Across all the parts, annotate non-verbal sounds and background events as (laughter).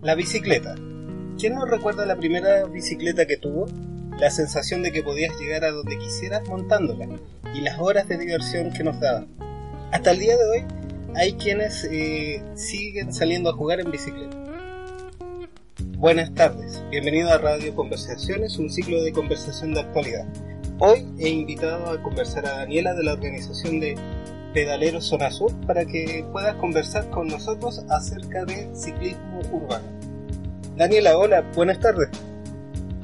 La bicicleta. ¿Quién no recuerda la primera bicicleta que tuvo? La sensación de que podías llegar a donde quisieras montándola y las horas de diversión que nos daba. Hasta el día de hoy hay quienes eh, siguen saliendo a jugar en bicicleta. Buenas tardes, bienvenido a Radio Conversaciones, un ciclo de conversación de actualidad. Hoy he invitado a conversar a Daniela de la organización de Pedaleros Zona Sur para que puedas conversar con nosotros acerca de ciclismo urbano. Daniela, hola, buenas tardes.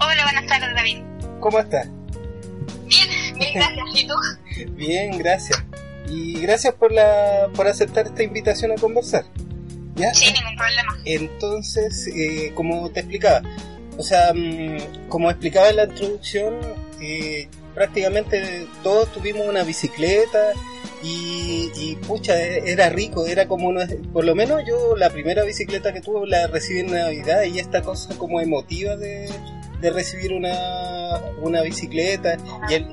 Hola, buenas tardes, David. ¿Cómo estás? Bien, bien, (laughs) gracias. ¿Y tú? Bien, gracias. Y gracias por, la, por aceptar esta invitación a conversar. ¿Ya? Sin ningún problema. Entonces, eh, como te explicaba, o sea, mm, como explicaba en la introducción, eh, prácticamente todos tuvimos una bicicleta y, pucha, era rico, era como, una, por lo menos yo la primera bicicleta que tuve la recibí en Navidad y esta cosa como emotiva de, recibir una, una bicicleta y el,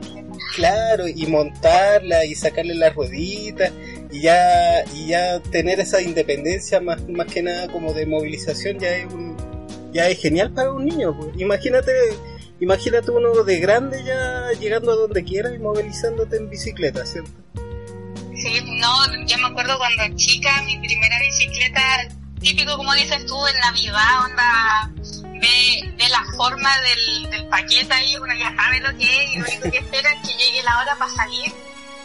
claro, y montarla y sacarle las rueditas y ya, y ya tener esa independencia más, más que nada como de movilización ya es un, ya es genial para un niño. Pues. Imagínate Imagínate uno de grande ya llegando a donde quiera y movilizándote en bicicleta, ¿cierto? Sí, no, yo me acuerdo cuando chica, mi primera bicicleta, típico como dices tú, en Navidad, onda, ve, ve la forma del, del paquete ahí, uno ya sabe lo que es, y lo único que espera es que llegue la hora para salir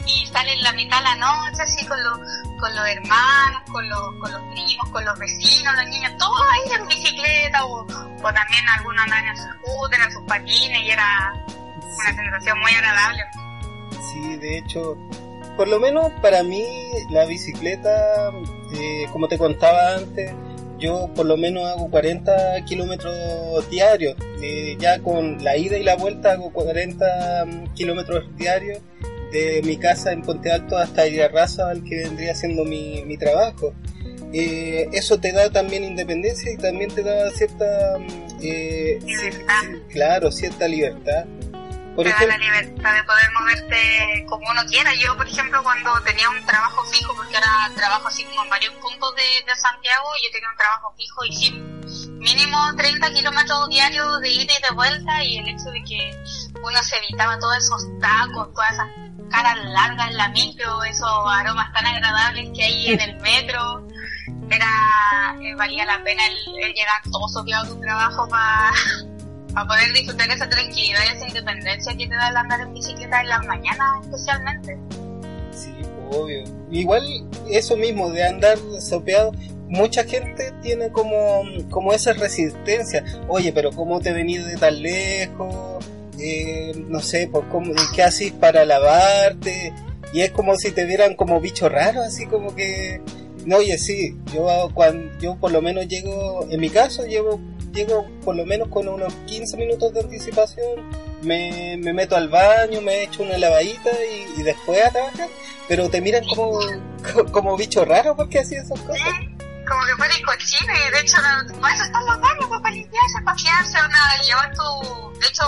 y sale en la mitad de la noche, así con los, con los hermanos, con los, con los primos, con los vecinos, los niños, todos ahí en bicicleta o, o también algunos andaban en sus scooter, en sus patines y era una sensación muy agradable. Sí, de hecho, por lo menos para mí la bicicleta, eh, como te contaba antes, yo por lo menos hago 40 kilómetros diarios. Eh, ya con la ida y la vuelta hago 40 mm, kilómetros diarios de mi casa en Ponte Alto hasta Raza, al que vendría siendo mi, mi trabajo. Eh, eso te da también independencia y también te da cierta eh, claro cierta libertad. Por te da la libertad de poder moverte como uno quiera. Yo por ejemplo cuando tenía un trabajo fijo porque ahora trabajo así como en varios puntos de, de Santiago yo tenía un trabajo fijo y sí mínimo 30 kilómetros diarios de ida y de vuelta y el hecho de que uno se evitaba todos esos tacos todas esas caras largas en la micro, esos aromas tan agradables que hay en el metro. Era, eh, valía la pena el, llegar todo sopeado a tu trabajo para (laughs) poder disfrutar esa tranquilidad y esa independencia que te da el andar en bicicleta en las mañanas especialmente. Sí, obvio. Igual eso mismo de andar sopeado, mucha gente tiene como, como esa resistencia. Oye, pero ¿cómo te venís de tan lejos? Eh, no sé, pues, ¿cómo, ¿qué haces para lavarte? Y es como si te vieran como bicho raro, así como que... No, oye, sí, yo, cuando, yo por lo menos llego, en mi caso, llego, llego por lo menos con unos 15 minutos de anticipación, me, me meto al baño, me echo una lavadita y, después a trabajar, pero te miran como, (laughs) como bicho raro porque hacía esas cosas como que fuera cochino de hecho eso están los baños, para limpiarse, para quedarse nada, llevar tu... De hecho,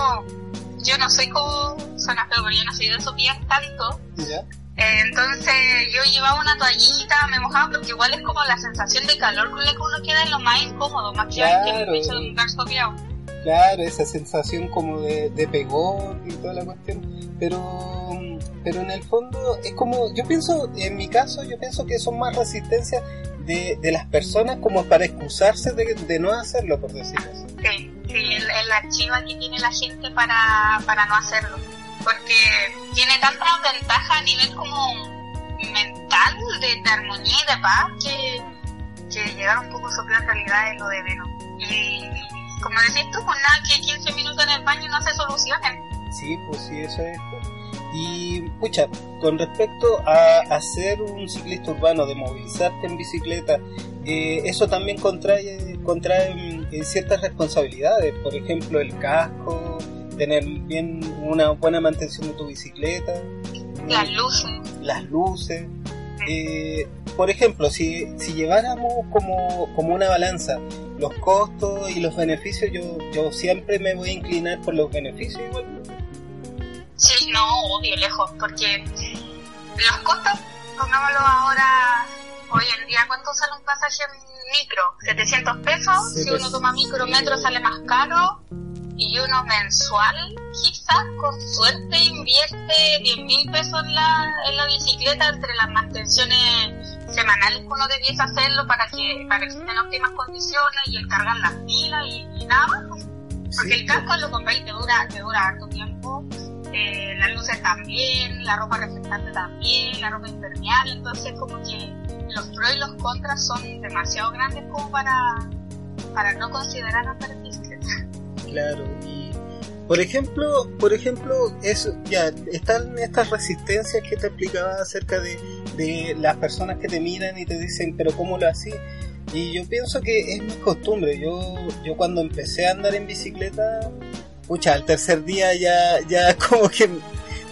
yo no soy como suena feo, pero yo no soy de esos días tanto. Eh, entonces yo llevaba una toallita, me mojaba porque igual es como la sensación de calor con la que uno queda en lo más incómodo, más claro. que el hecho de un lugar sopeado. Claro, esa sensación como de, de pegón y toda la cuestión. Pero, pero en el fondo es como, yo pienso, en mi caso, yo pienso que son más resistencias de, de las personas como para excusarse de, de no hacerlo, por decirlo así. Sí sí, el, archivo que tiene la gente para, para no hacerlo. Porque tiene tanta ventaja a nivel como mental, de, armonía y de paz, que, que llegar un poco sobre en realidad es lo de menos. Y como decís tú, pues nada, que 15 minutos en el baño no se solucionen. Sí, pues sí, eso es. Y, pucha, con respecto a, hacer un ciclista urbano, de movilizarte en bicicleta, eh, eso también contrae, contrae mm, ciertas responsabilidades, por ejemplo, el casco, tener bien una buena mantención de tu bicicleta. Las luces. Las luces. Eh, por ejemplo, si, si lleváramos como, como una balanza los costos y los beneficios, yo, yo siempre me voy a inclinar por los beneficios igual. Sí, no, obvio, lejos, porque los costos, pongámoslo ahora, hoy en día, ¿cuánto sale un pasaje micro? 700 pesos, si uno toma micro, metro sale más caro, y uno mensual, quizás con suerte invierte 10 mil pesos en la, en la bicicleta entre las mantenciones semanales que uno debiese hacerlo para que, para que estén en óptimas condiciones y el cargar las pilas y, nada más. Porque el casco lo compráis te dura, te dura harto tiempo, eh, las luces también, la ropa reflectante también, la ropa impermeable, entonces como que los pros y los contras son demasiado grandes como para, para no considerar andar en bicicleta. Claro, y por ejemplo, por ejemplo, eso, ya, están estas resistencias que te explicaba acerca de, de las personas que te miran y te dicen, pero ¿cómo lo así? Y yo pienso que es mi costumbre. Yo, yo cuando empecé a andar en bicicleta, pucha, al tercer día ya, ya (laughs) como que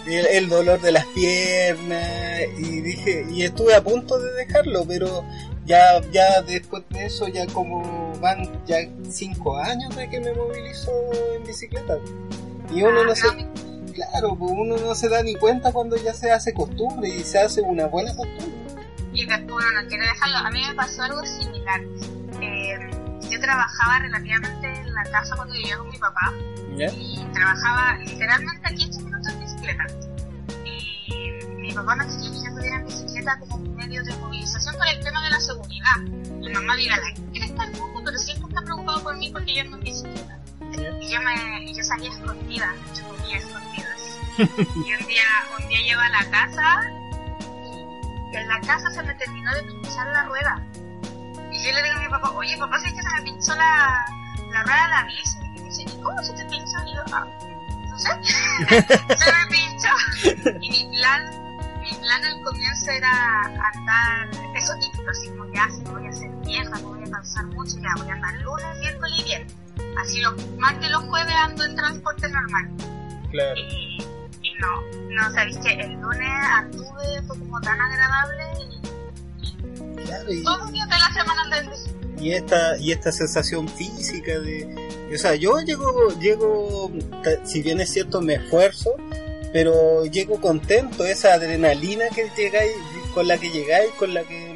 el, dolor de las piernas y dije, y estuve a punto de dejarlo, pero ya, ya después de eso, ya como van ya cinco años de que me movilizo en bicicleta. Y uno no se, claro, pues uno no se da ni cuenta cuando ya se hace costumbre y se hace una buena costumbre. Y después uno no quiere dejarlo. A mí me pasó algo similar. Eh, yo trabajaba relativamente en la casa cuando vivía con mi papá. Y trabajaba literalmente a 15 minutos en bicicleta. Y mi papá no quería que yo pudiera en bicicleta como medio de movilización por el tema de la seguridad. Mi mamá diga, ¿quién está el mundo? Pero siempre está preocupado por mí porque yo ando en bicicleta. Y yo, me, yo salía escondida, yo comía escondidas. (laughs) y un día, un día llego a la casa y en la casa se me terminó de pinchar la rueda. Y yo le digo a mi papá, oye papá, ¿sabes que se me pinchó la, la la bici? Y me dice, ¿y cómo se te pinchó? Y yo, ah, no sé, se me pinchó. Y mi plan, mi plan al comienzo era andar, eso típico, así como ya, si voy a hacer vieja, no voy a cansar mucho, ya voy a andar lunes, miércoles y viernes. Así los martes y los jueves ando en transporte normal. Claro. Y, y no, no, sabéis que el lunes anduve, fue como tan agradable y, Claro, y, todos los días de la semana andé en bici. Y esta y esta sensación física de o sea yo llego llego si bien es cierto me esfuerzo pero llego contento esa adrenalina que llegáis con la que llegáis con la que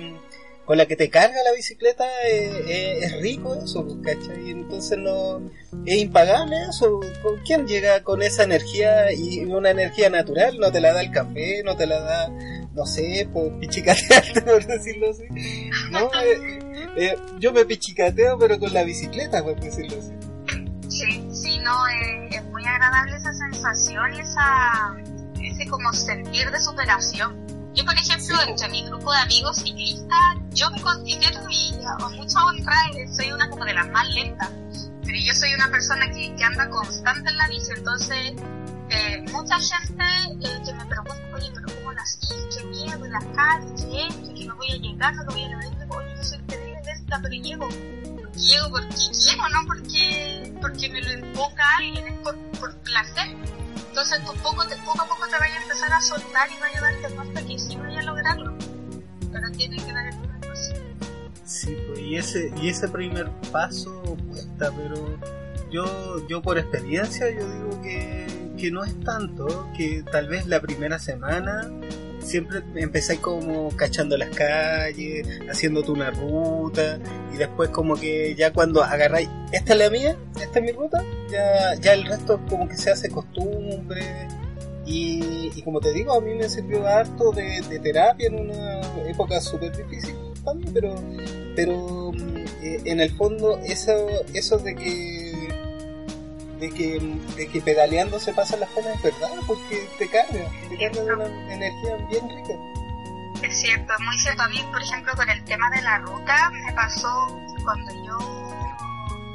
con la que te carga la bicicleta eh, eh, es rico eso pues, ¿cachai? entonces no es impagable eso ¿con quién llega con esa energía y una energía natural? no te la da el café no te la da no sé por pichicatearte (laughs) por decirlo así no eh, yo me pichicateo, pero con la bicicleta, por decirlo así. Sí, sí, no, es muy agradable esa sensación y esa, ese como sentir de superación. Yo, por ejemplo, Sí. entre mi grupo de amigos ciclistas, yo me considero y a mucha honra, eh, soy una como de las más lentas. Pero yo soy una persona que, que anda constante en la bici, entonces eh, mucha gente eh, que me pregunta, oye, pero ¿cómo haces? ¿Qué miedo? ¿Las calles? ¿Qué esto? ¿Que no voy a llegar? ¿No voy a lograr? Oye, yo soy terrible lenta, pero llego llego porque quiero, no porque, porque me lo imponga alguien, es por, por placer. Entonces tú poco, a poco te vayas a empezar a soltar y vaya a darte cuenta que sí voy a lograrlo. Pero tiene que dar el primer paso. Sí, pues, y ese, y ese primer paso cuesta, pero yo, yo por experiencia yo digo que, que no es tanto, que tal vez la primera semana siempre empezáis como cachando las calles, haciéndote una ruta, y después como que ya cuando agarráis, esta es la mía, esta es mi ruta, ya, ya el resto como que se hace costumbre, y, y como te digo, a mí me sirvió harto de, terapia en una época súper difícil también, pero, pero mm, eh, en el fondo eso, eso de que de que, de que pedaleando se pasan las penas es verdad, porque te carga, te carga de una energía bien rica. Es cierto, es muy cierto. A mí, por ejemplo, con el tema de la ruta, me pasó cuando yo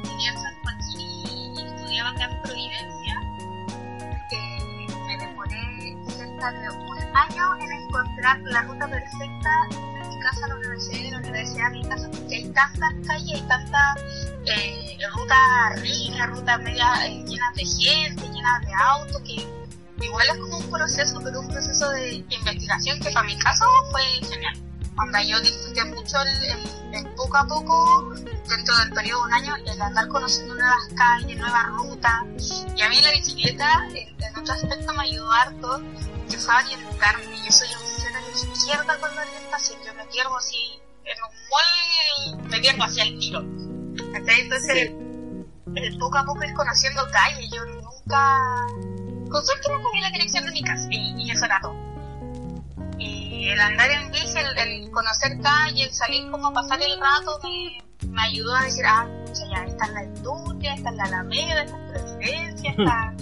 vivía en San Joaquín y estudiaba acá en Providencia, que me demoré cerca tardé un año en encontrar la ruta perfecta de mi casa a la universidad y de la universidad mi casa, porque hay tantas calles, hay tantas eh, rutas ricas, rutas media eh, llenas de gente, llenas de autos, que igual es como un proceso, pero un proceso de investigación que para mi caso fue genial. Cuando yo disfruté mucho el, el, poco a poco, dentro del periodo de un año, el andar conociendo nuevas calles, nuevas rutas. Y a mí la bicicleta, en, en otro aspecto, me ayudó harto, que fue a orientarme. Yo soy un ser de izquierda con la orientación, yo me pierdo así, en un mall me pierdo hacia el tiro. Entonces, el poco a poco ir conociendo calles, yo nunca con suerte la dirección de mi casa y, y eso era todo. Y el andar en bici, el, el conocer calle, el salir como a pasar el rato, me, me ayudó a decir, ah, ya, esta es la industria, esta es la Alameda, esta es Presidencia, esta...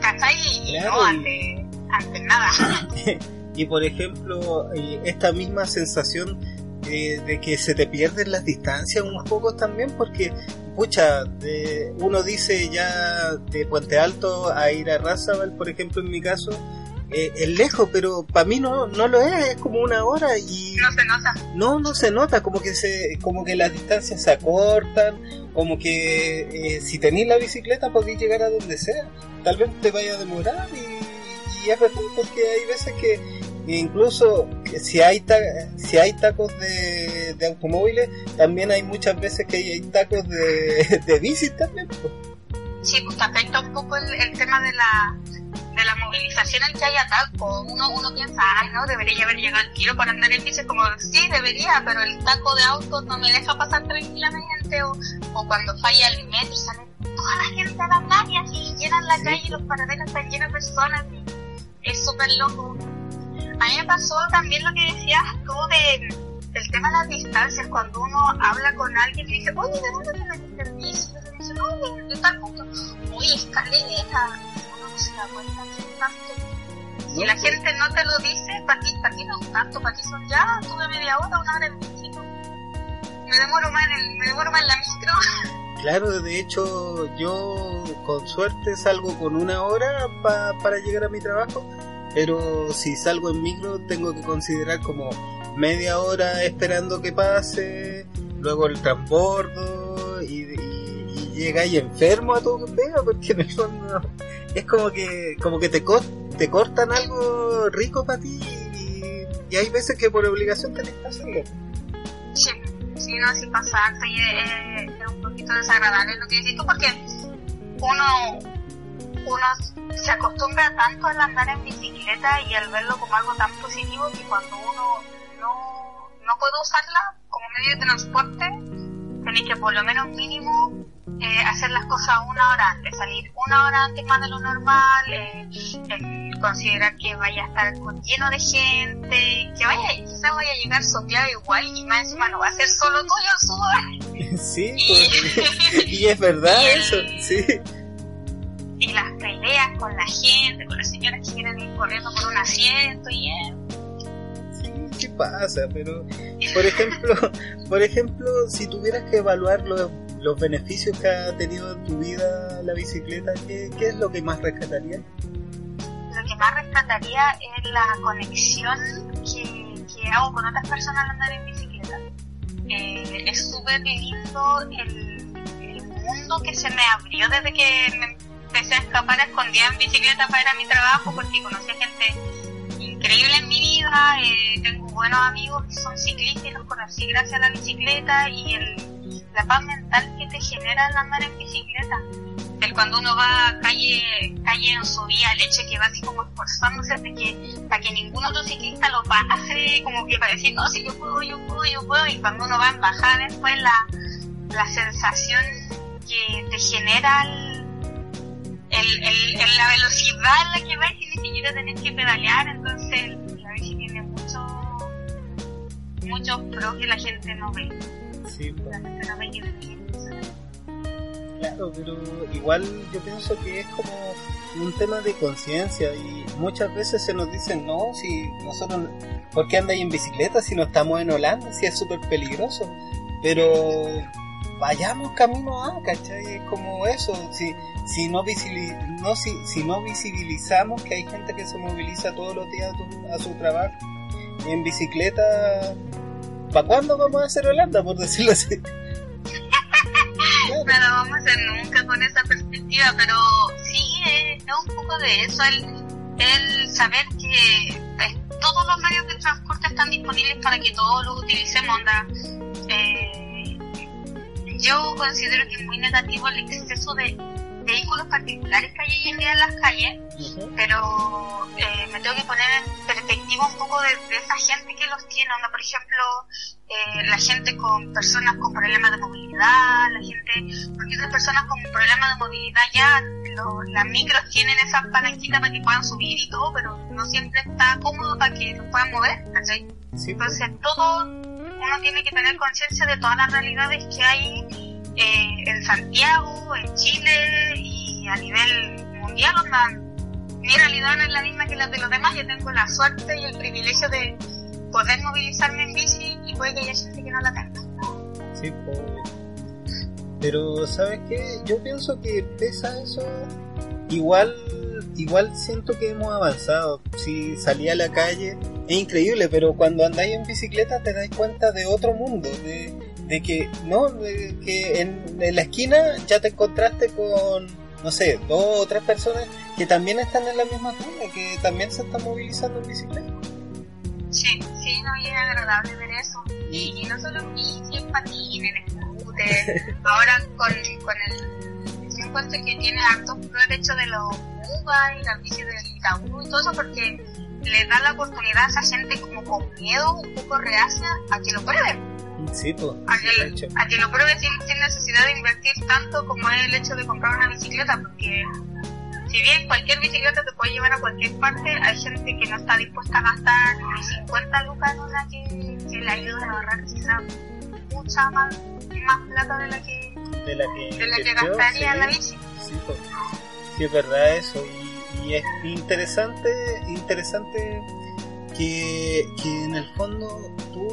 (laughs) ¿Cachai? Y claro. no, antes, antes nada. (laughs) y por ejemplo, esta misma sensación de, de, que se te pierden las distancias un poco también, porque pucha, de, uno dice ya de Puente Alto a ir a Razabal, por ejemplo, en mi caso, eh, es lejos, pero para mí no, no lo es, es como una hora y... No se nota. No, no se nota, como que, se, como que las distancias se acortan, como que eh, si tenéis la bicicleta podéis llegar a donde sea, tal vez te vaya a demorar y, y es verdad, porque hay veces que incluso si hay si hay tacos de, de, automóviles también hay muchas veces que hay, tacos de, (laughs) de bicis también pues. sí pues te afecta un poco el, el, tema de la de la movilización en que haya tacos uno uno piensa ay no debería haber llegado el tiro para andar en bici como sí debería pero el taco de autos no me deja pasar tranquilamente o, o cuando falla el metro sale toda la gente a las y llenan la calle y los paraderos están llenos de personas y es súper loco a mí me pasó también lo que decías tú de, del tema de las distancias, cuando uno habla con alguien y dice, oye, ¿de dónde tienes el servicio? Y dice, no, de, tal punto. Oye, escaleta. Uno no se da cuenta que es tanto. Si la gente no te lo dice, para ti, para ti no es tanto, para ti son ya, tuve media hora, una hora en bici. Me demoro más en, el, me demoro más en la micro. (laughs) Claro, de hecho, yo con suerte salgo con una hora pa, para llegar a mi trabajo pero si salgo en micro tengo que considerar como media hora esperando que pase, luego el transbordo y, y, y enfermo a todo que pega porque en el fondo es como que como que te, co te cortan algo rico para ti y, hay veces que por obligación tenés que hacerlo. Sí, no, sí pasa es, un poquito desagradable lo que dices tú porque uno uno se acostumbra tanto al andar en bicicleta y al verlo como algo tan positivo que cuando uno no, no puede usarla como medio de transporte, tenéis que por lo menos mínimo eh, hacer las cosas una hora antes, salir una hora antes más de lo normal, eh, eh, considerar que vaya a estar lleno de gente, que vaya, quizás vaya a llegar sopeado igual y más encima no va a ser solo tuyo el sudor. (laughs) Sí, y, (laughs) y es verdad (laughs) y eso, sí y las peleas con la gente, con las señoras que quieren ir corriendo por un asiento y. Sí, sí pasa, pero por ejemplo, (laughs) por ejemplo, si tuvieras que evaluar los, los beneficios que ha tenido en tu vida la bicicleta, ¿qué, qué es lo que más rescataría? Lo que más rescataría es la conexión que, que hago con otras personas al andar en bicicleta. Eh, es súper lindo el, el mundo que se me abrió desde que me empecé a escapar a escondida en bicicleta para ir a mi trabajo porque conocí a gente increíble en mi vida, eh, tengo buenos amigos que son ciclistas y los conocí gracias a la bicicleta y el, la paz mental que te genera el andar en bicicleta. El cuando uno va calle, calle en su vía, el hecho que va así como esforzándose de que, para que ningún otro ciclista lo pase, como que para decir, no, si yo puedo, yo puedo, yo puedo, y cuando uno va en bajada después la, la sensación que te genera el, el, el, el, la velocidad en la que vais y ni siquiera tenés que pedalear, entonces la bici tiene mucho, muchos pros que la gente no ve. Sí, la gente no ve que Claro, pero igual yo pienso que es como un tema de conciencia y muchas veces se nos dicen, no, si nosotros, ¿por qué andáis en bicicleta si no estamos en Holanda? Si es súper peligroso. Pero vayamos camino a, ¿cachai? Es como eso, si, si, no, no, si, si no visibilizamos que hay gente que se moviliza todos los días a, su trabajo en bicicleta, ¿para cuándo vamos a hacer Holanda, por decirlo así? (laughs) No lo vamos a hacer nunca con esa perspectiva, pero sí es, un poco de eso, el, el saber que pues, todos los medios de transporte están disponibles para que todos los utilicemos. Eh, yo considero que es muy negativo el exceso de vehículos particulares que hay hoy en día en las calles, pero eh, me tengo que poner en perspectiva un poco de, esa gente que los tiene, onda, por ejemplo, eh, la gente con personas con problemas de movilidad, la gente, porque esas personas con problemas de movilidad ya, las micros tienen esas palanquitas para que puedan subir y todo, pero no siempre está cómodo para que los puedan mover, ¿cachai? Entonces todo, uno tiene que tener conciencia de todas las realidades que hay eh, en Santiago, en Chile y a nivel mundial, mi realidad no es la misma que la de los demás, yo tengo la suerte y el privilegio de poder movilizarme en bici y puede que haya gente que no la tenga. Sí, pero ¿sabes qué? Yo pienso que pesa eso, igual igual siento que hemos avanzado. Si salí a la calle, es increíble, pero cuando andáis en bicicleta te das cuenta de otro mundo, de, de que, ¿no? De que en, la esquina ya te encontraste con, no sé, dos o tres personas que también están en la misma zona, que también se están movilizando en bicicleta. Sí, sí, no, y es agradable ver eso. Y, no solo en bici, en patín, en scooter, (laughs) ahora con, con el, encuentro que tiene harto el hecho de los UBA y la bici del Itaú y todo eso porque le da la oportunidad a esa gente como con miedo, un poco reacia, a que lo prueben Sí, pues. A que, lo pruebe sin, necesidad de invertir tanto como es el hecho de comprar una bicicleta, porque si bien cualquier bicicleta te puede llevar a cualquier parte, hay gente que no está dispuesta a gastar ni 50 lucas en una que, que le ayude a ahorrar quizá mucha más, más plata de la que, de la que, de la que gastaría en la bici. Sí, pues. sí, es verdad eso. Y, y es interesante, interesante que, que en el fondo tú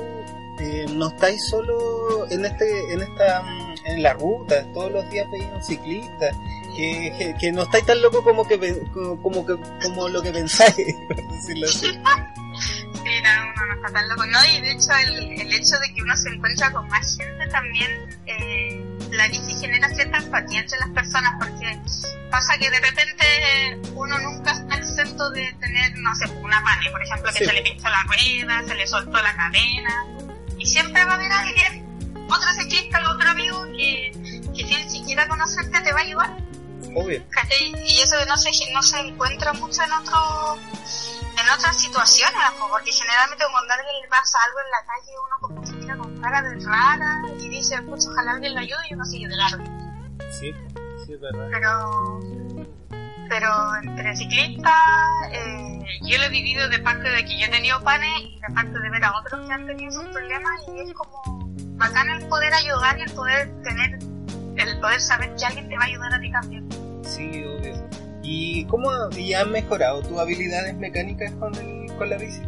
eh, no estáis solo en este en esta en la ruta todos los días veis un ciclista que, que, no estáis tan loco como que como que como lo que pensáis (laughs) por decirlo así (laughs) sí no uno no está tan loco no y de hecho el, el hecho de que uno se encuentra con más gente también eh, la bici genera cierta empatía entre las personas porque pasa que de repente uno nunca está exento de tener no sé una pane por ejemplo que se le pinchó la rueda se le soltó la cadena y siempre va a haber alguien, otro ciclista, otro amigo que, que sin siquiera conocerte te va a ayudar. Obvio. Y eso no se, no se encuentra mucho en otro en otras situaciones, porque generalmente cuando a alguien le pasa algo en la calle, uno cara de rara y dice, pues ojalá alguien lo ayude y uno sigue de largo. Sí, sí, es verdad. Pero pero entre ciclistas eh, yo lo he vivido de parte de que yo he tenido panes y de parte de ver a otros que han tenido sus problemas y es como bacán el poder ayudar y el poder tener, el poder saber que alguien te va a ayudar a ti también. Sí, obvio. ¿Y cómo y has mejorado tus habilidades mecánicas con, el, con la bici?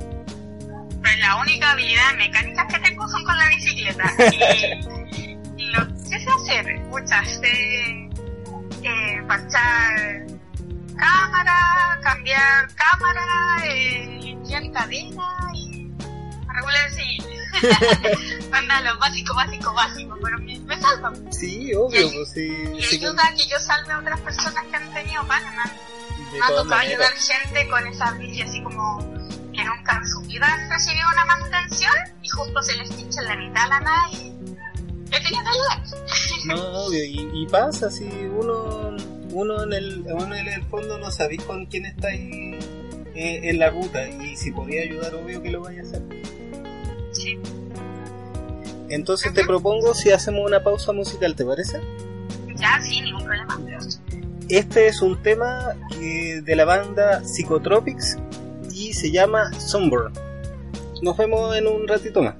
Pues la única habilidad mecánica que tengo son con la bicicleta. y, lo que sé hacer, muchas, sé eh, parchar cámara, cambiar cámara, eh, limpiar cadena y regular así. (laughs) Anda, lo básico, básico, básico, pero me, me salvan. Sí, obvio, pues sí. Y ayuda a que yo salve a otras personas que han tenido Panamá. Me ha tocado ayudar gente con esa bici así como nunca en su vida han recibido una manutención y justo se les pincha en la mitad la nada y he tenido que ayudar. No, obvio, y, y pasa si uno uno en el, uno en el fondo no sabéis con quién estáis eh, en la ruta y si podía ayudar, obvio que lo vaya a hacer. Sí. Entonces te propongo si hacemos una pausa musical, ¿te parece? Ya, sí, ningún problema. Este es un tema de la banda Psychotropics se llama Sunburn. Nos vemos en un ratito más.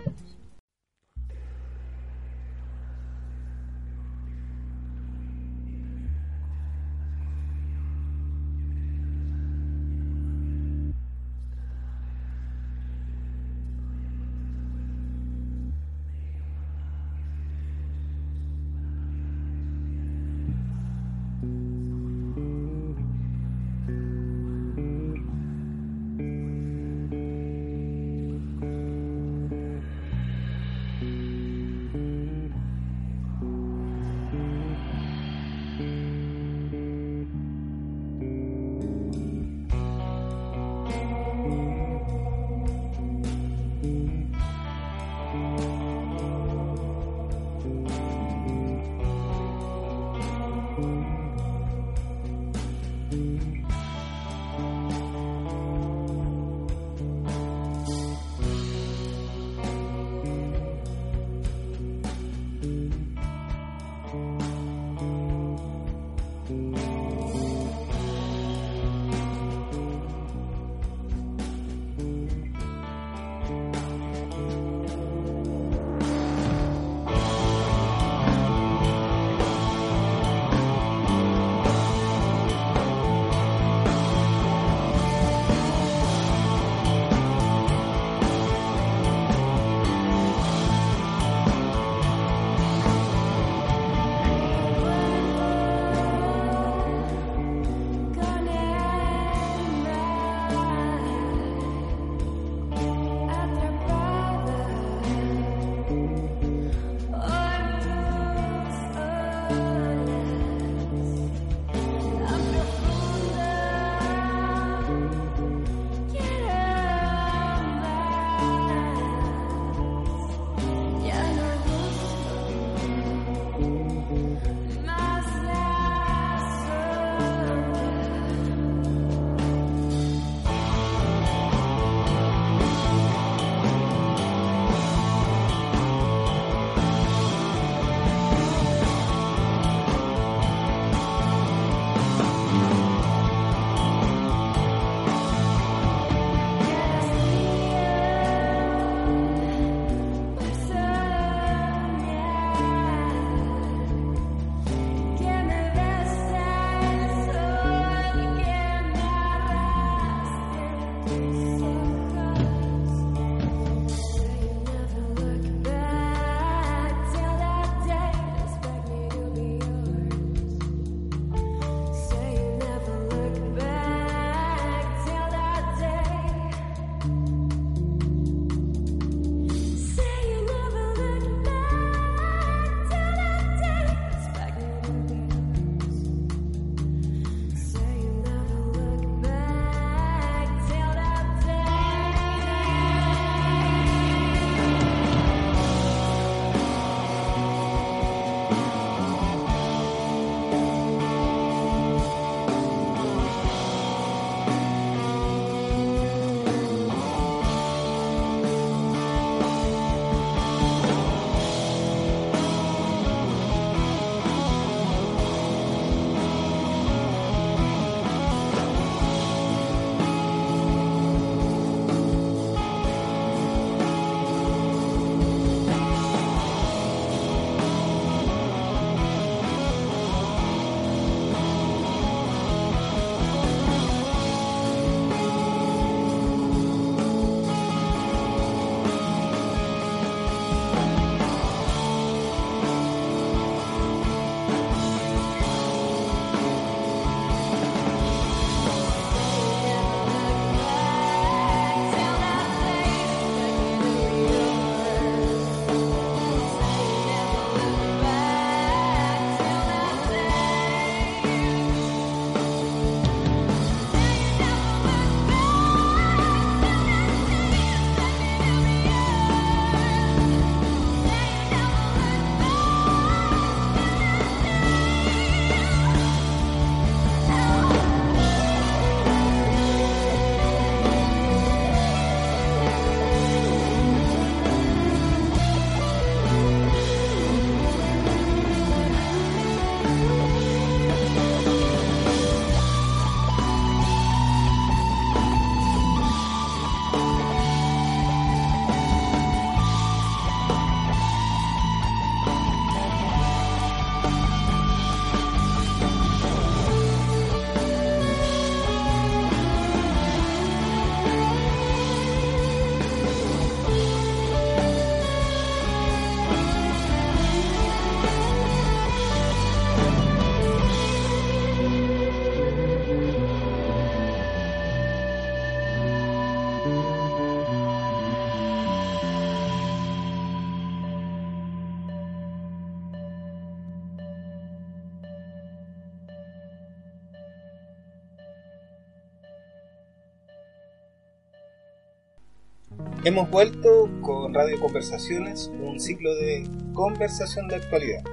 Hemos vuelto con Radio Conversaciones, un ciclo de conversación de actualidad.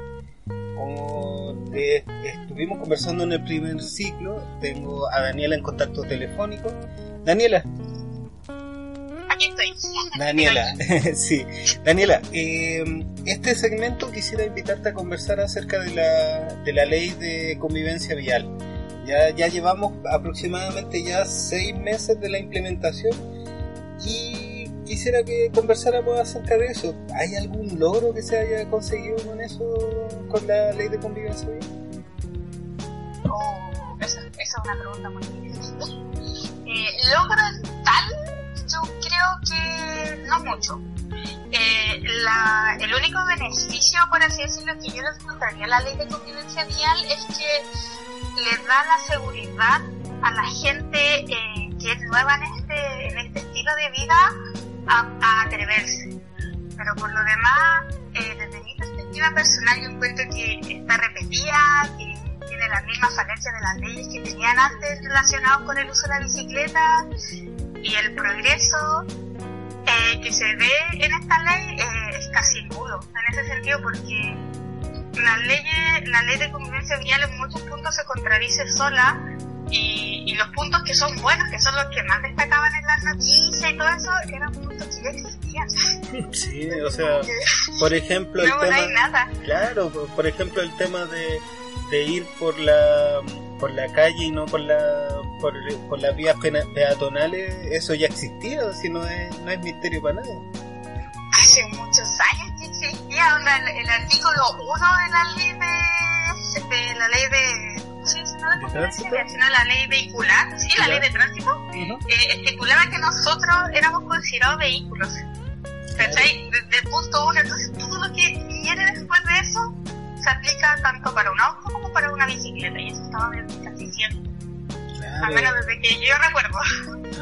Como estuvimos conversando en el primer ciclo, tengo a Daniela en contacto telefónico. Daniela. Aquí estoy. Daniela, (laughs) sí. Daniela, eh, este segmento quisiera invitarte a conversar acerca de la, de la ley de convivencia vial. Ya, ya llevamos aproximadamente ya seis meses de la implementación y quisiera que conversáramos acerca de eso. ¿Hay algún logro que se haya conseguido con eso, con la ley de convivencia? Oh, esa, es una pregunta muy difícil. Eh, logro tal, yo creo que no mucho. Eh, el único beneficio, por así decirlo, que yo les encontraría a la ley de convivencia vial es que le da la seguridad a la gente eh, que es nueva en este, en este estilo de vida a, atreverse. Pero por lo demás, eh, desde mi perspectiva personal, yo encuentro que está repetida, que tiene las mismas falencias de las leyes que tenían antes relacionados con el uso de la bicicleta y el progreso eh, que se ve en esta ley es casi nulo en ese sentido porque la ley, la ley de convivencia vial en muchos puntos se contradice sola y, y, los puntos que son buenos, que son los que más destacaban en las noticias y todo eso, eran puntos que ya existían. Sí, o sea, por ejemplo, el tema, hay nada. Claro, por ejemplo, el tema de, de ir por la por la calle y no por la por, por las vías peatonales, eso ya existía, si no es, no es misterio para nadie. Hace muchos años existía el, artículo 1 de la ley de, de la ley de sino la ley vehicular, sí, la ley de tránsito, eh, estipulaba que nosotros éramos considerados vehículos. ¿Cachai? Desde el punto 1, entonces todo lo que viene después de eso se aplica tanto para un auto como para una bicicleta, y eso estaba casi siempre. Al menos desde que yo recuerdo.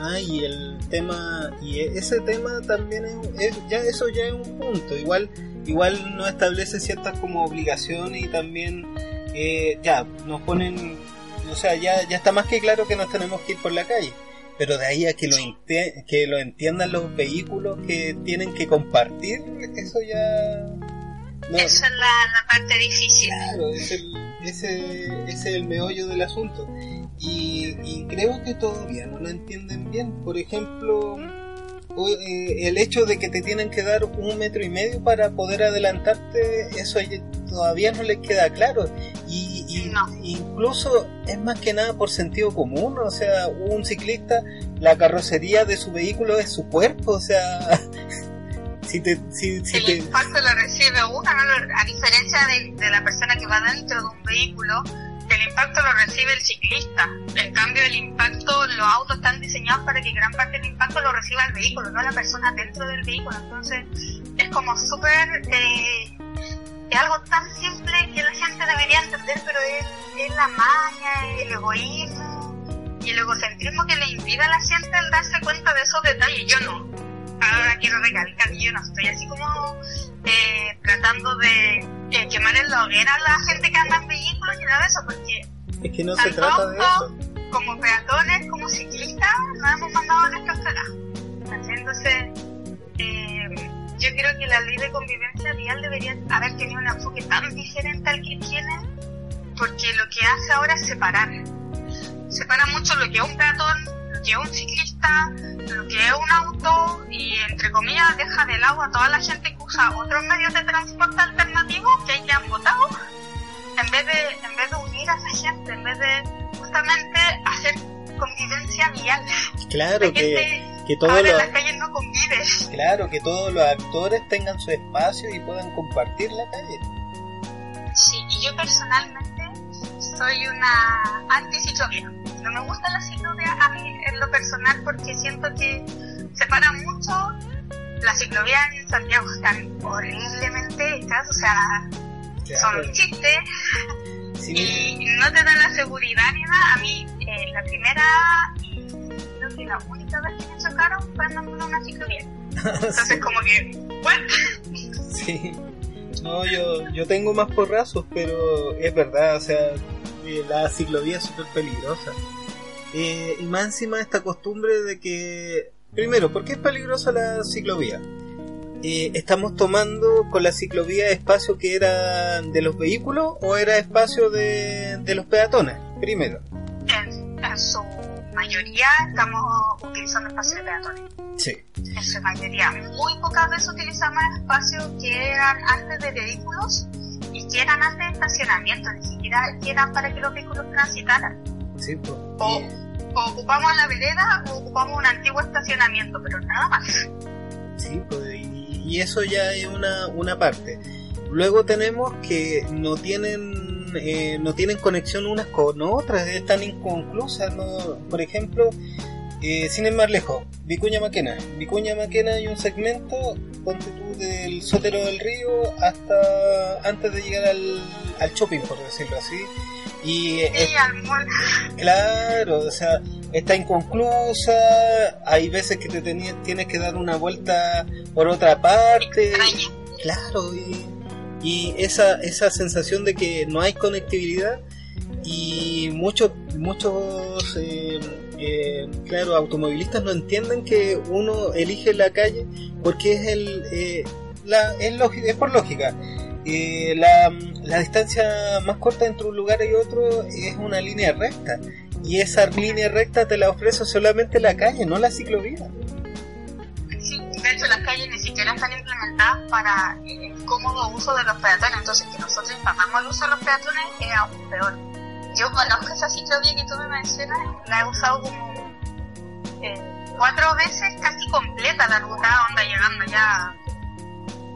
Ah, y el tema, y ese tema también es, ya eso ya es un punto. Igual, igual no establece ciertas como obligaciones y también eh, ya nos ponen, o sea, ya, ya está más que claro que nos tenemos que ir por la calle. Pero de ahí a que lo, que lo entiendan los vehículos que tienen que compartir, eso ya... Esa es la, parte difícil. Claro, ese, ese es el meollo del asunto. Y, creo que todavía no lo entienden bien. Por ejemplo, el hecho de que te tienen que dar un metro y medio para poder adelantarte, eso todavía no les queda claro. Y, incluso es más que nada por sentido común. O sea, un ciclista, la carrocería de su vehículo es su cuerpo. O sea, (laughs) si te, si, si el impacto lo recibe uno, a diferencia de, de la persona que va dentro de un vehículo el impacto lo recibe el ciclista. En cambio, el impacto, los autos están diseñados para que gran parte del impacto lo reciba el vehículo, no la persona dentro del vehículo. Entonces, es como súper. Eh, es algo tan simple que la gente debería entender, pero es, es la maña, el egoísmo y el egocentrismo que le impide a la gente el darse cuenta de esos detalles. Yo no. Ahora quiero recalcar que yo no estoy así como eh, tratando de eh, quemar en la hoguera a la gente que anda en vehículos y nada de eso, porque es que no se trata de eso. como peatones, como ciclistas, nos hemos mandado a nuestras cagadas. Entonces, eh, yo creo que la ley de convivencia vial debería haber tenido un enfoque tan diferente al que tiene, porque lo que hace ahora es separar. Separa mucho lo que es un peatón, que un ciclista, lo que es un auto y entre comillas deja de lado a toda la gente que usa otros medios de transporte alternativos que ya han votado en vez de en vez de unir a esa gente en vez de justamente hacer convivencia vial. Claro que, que todos los las calles no convive. Claro que todos los actores tengan su espacio y puedan compartir la calle. Sí y yo personalmente soy una anti ciclovía no me gusta la ciclovía a mí en lo personal porque siento que separa mucho las ciclovías en Santiago están horriblemente hechas, o sea, son un chiste y no te dan la seguridad ni nada. A mí, eh, la primera y creo que la única vez que me chocaron fue andando en una ciclovía. (laughs) Entonces, como que, bueno. sí. No, yo, yo tengo más porrazos, pero es verdad, o sea, eh, la ciclovía es súper peligrosa. Eh, y más encima esta costumbre de que primero, ¿por qué es peligrosa la ciclovía? Eh, ¿Estamos tomando con la ciclovía espacio que era de los vehículos o era espacio de, de los peatones? Primero. En, en su mayoría estamos utilizando espacio de peatones. Sí. En su mayoría. Muy pocas veces utilizamos espacios que eran antes de vehículos y que eran antes de estacionamiento, ni siquiera que eran para que los vehículos transitaran. Sí, pues. O, o ocupamos la vereda o ocupamos un antiguo estacionamiento, pero nada más. Sí, pues, y, y eso ya es una, una parte. Luego tenemos que no tienen eh, no tienen conexión unas con otras, están inconclusas. ¿no? Por ejemplo, eh, sin ir más lejos, Vicuña Maquena. Vicuña Maquena hay un segmento, ponte tú, del Sotero del Río hasta antes de llegar al, al shopping, por decirlo así. Y Sí, es-. Claro, o sea, está inconclusa, hay veces que te teni- tienes que dar una vuelta por otra parte. Extraña. Claro, y, y esa, esa sensación de que no hay conectividad y muchos, muchos eh, eh, claro, automovilistas no entienden que uno elige la calle porque es el... eh, la, es por lógica. Eh, la, la distancia más corta entre un lugar y otro es una línea recta. Y esa línea recta te la ofrece solamente la calle, no la ciclovía. Sí, de hecho las calles ni siquiera están implementadas para el cómodo uso de los peatones, entonces que nosotros impagamos el uso de los peatones es aún peor. Yo conozco esa ciclovía que tú me mencionas, la he usado como eh, cuatro veces casi completa la ruta, onda llegando ya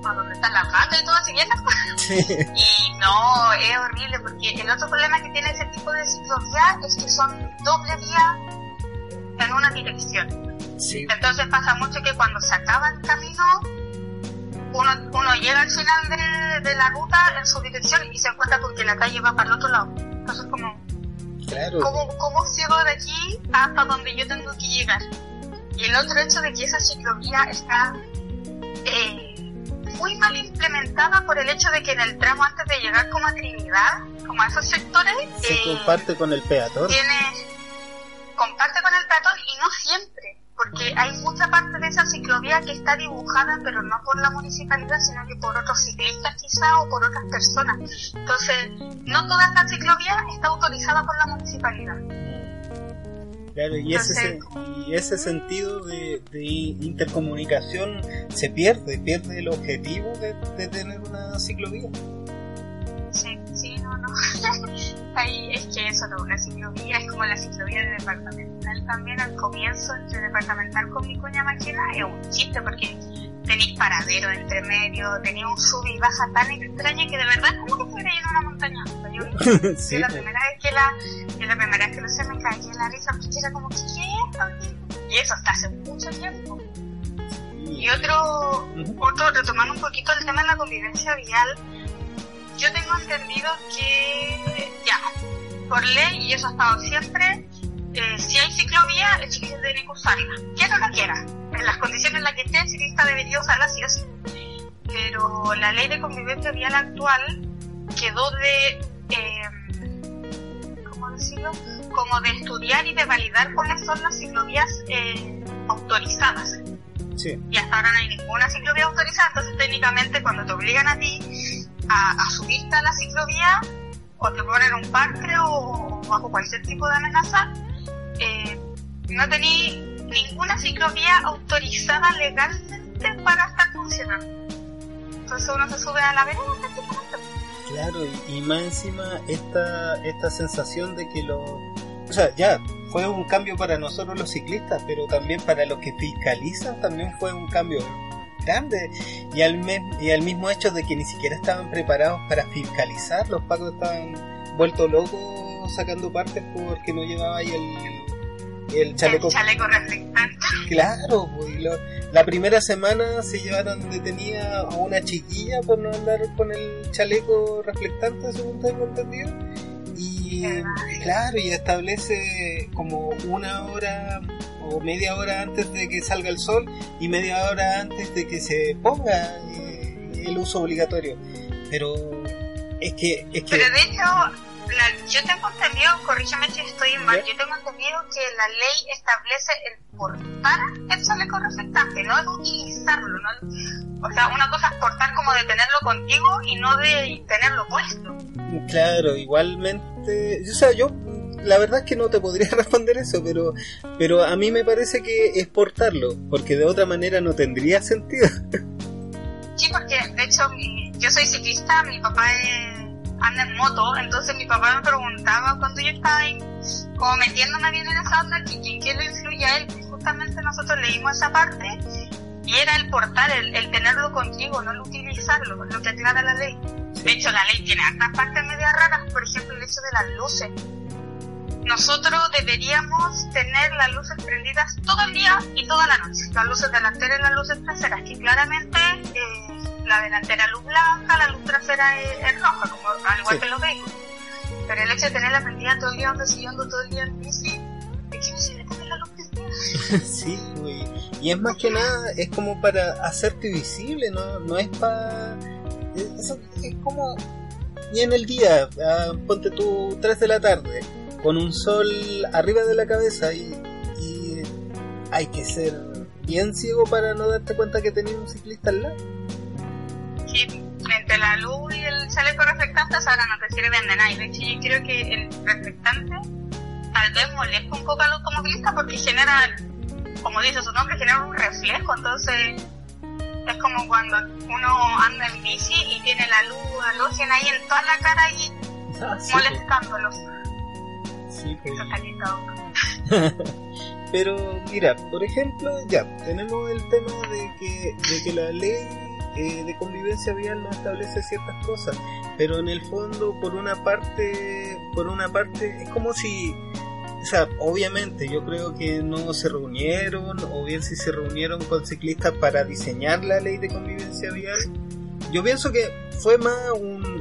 a donde está la gata y todo así bien (laughs) Y no, es horrible porque el otro problema que tiene ese tipo de ciclovía es que son doble vía en una dirección. Sí, Entonces pasa mucho que cuando se acaba el camino, uno, uno llega al final de, de la ruta en su dirección y se encuentra con que la calle va para el otro lado. Entonces como, claro. ¿cómo, cómo sigo de aquí hasta donde yo tengo que llegar? Y el otro hecho de que esa ciclovía está eh, muy mal implementada por el hecho de que en el tramo antes de llegar como a Trinidad, como a esos sectores, Se eh, comparte con el peatón. tiene comparte con el peatón y no siempre porque hay mucha parte de esa ciclovía que está dibujada pero no por la municipalidad sino que por otros ciclistas quizá o por otras personas. Entonces no toda esta ciclovía está autorizada por la municipalidad Claro, y ese, y ese sentido de, intercomunicación se pierde, pierde el objetivo de, tener una ciclovía. sí sí no no (laughs) ahí es que eso la ciclovía es como la ciclovía de departamental también al comienzo entre departamental con mi cuña máquina es un chiste porque tenéis paradero entre medio, tenéis un sub y baja tan extraña que de verdad es como que estuviera en una montaña. Yo, sí, (laughs) yo la po. primera vez que la, yo la primera vez que lo sé me caí en la risa porque era como, ¿qué es esto? Y eso hasta hace mucho tiempo. Y otro, otro, retomando un poquito el tema de la convivencia vial, yo tengo entendido que, ya, por ley, y eso ha estado siempre, eh, si hay ciclovía, el ciclista tiene que usarla, quiera o no quiera. En las condiciones en las que esté, el ciclista debería usarla sí o sí. Pero la ley de convivencia vial actual quedó de, eh, ¿cómo decirlo? Como de estudiar y de validar cuáles son las ciclovías eh, autorizadas Sí, y hasta ahora no hay ninguna ciclovía autorizada, entonces técnicamente cuando te obligan a ti a, a subirte a la ciclovía o te ponen un parque o, bajo cualquier tipo de amenaza, eh, no tenéis ninguna ciclovía autorizada legalmente para estar funcionando. Entonces uno se sube a la vereda claro, y, más encima esta, esta sensación de que lo... O sea, ya, fue un cambio para nosotros los ciclistas, pero también para los que fiscalizan también fue un cambio grande. Y al, mes- y al mismo hecho de que ni siquiera estaban preparados para fiscalizar, los pagos estaban vueltos locos sacando partes porque no llevaba ahí el, el chaleco El chaleco reflectante. Claro, pues, lo- la primera semana se llevaron detenida a una chiquilla por no andar con el chaleco reflectante, según tengo entendido. Y claro, y establece como una hora o media hora antes de que salga el sol y media hora antes de que se ponga eh, el uso obligatorio. Pero es que, es que Pero de hecho, la- yo tengo entendido corrígeme si estoy mal, yo tengo entendido que la ley establece el portar el chaleco reflectante, no el utilizarlo. ¿no? O sea, una cosa es portar como de tenerlo contigo y no de tenerlo puesto. Claro, igualmente, o sea, yo la verdad es que no te podría (laughs) responder eso, pero, pero a mí me parece que es portarlo, porque de otra manera no tendría (laughs) sentido. Sí, porque de hecho yo soy ciclista, mi papá anda en moto, entonces mi papá me preguntaba cuando yo estaba ahí, como metiéndome bien en esa onda, que quién lo influye a él, justamente nosotros leímos esa parte, y era el portar, el, el tenerlo contigo, no el utilizarlo, lo que aclara la ley. De hecho, la ley tiene algunas partes medias raras, por ejemplo, el hecho de las luces. Nosotros deberíamos tener las luces prendidas todo el día y toda la noche. Las luces delanteras y las luces traseras, que claramente eh, la delantera luz blanca, la luz trasera es, roja, como al igual que los vehículos. Pero el hecho de tenerla prendida todo el día, siguiendo todo el día en bici, es que no se le pone la luz prendida. (laughs) sí, güey. Y es más que nada, es como para hacerte visible, no, no es para... Es, es como... Y en el día, ah, ponte tú 3 de la tarde, con un sol arriba de la cabeza y, hay que ser bien ciego para no darte cuenta que tenía un ciclista al lado. Sí, entre la luz y el chaleco reflectante ahora no te sirven de nada. De hecho, yo creo que el reflectante tal vez molesta un poco al automovilista porque genera, como dice su nombre, genera un reflejo. Entonces, es como cuando uno anda en bici y tiene la luz halógena ahí en toda la cara y ah, molestándolo. (laughs) Pero mira, por ejemplo, ya, tenemos el tema de que, de que la ley eh, de convivencia vial no establece ciertas cosas, pero en el fondo, por una parte, por una parte, es como si, obviamente yo creo que no se reunieron, o bien si se reunieron con ciclistas para diseñar la ley de convivencia vial, yo pienso que fue más un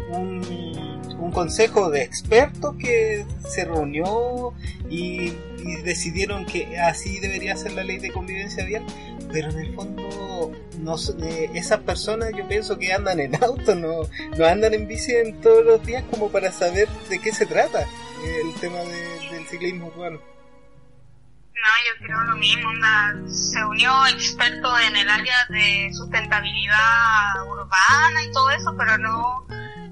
un consejo de expertos que se reunió y, decidieron que así debería ser la ley de convivencia vial, pero en el fondo no, eh, esas personas yo pienso que andan en auto, no, no andan en bici en todos los días como para saber de qué se trata el tema del ciclismo urbano. No, yo creo lo mismo. se unió expertos en el área de sustentabilidad urbana y todo eso, pero no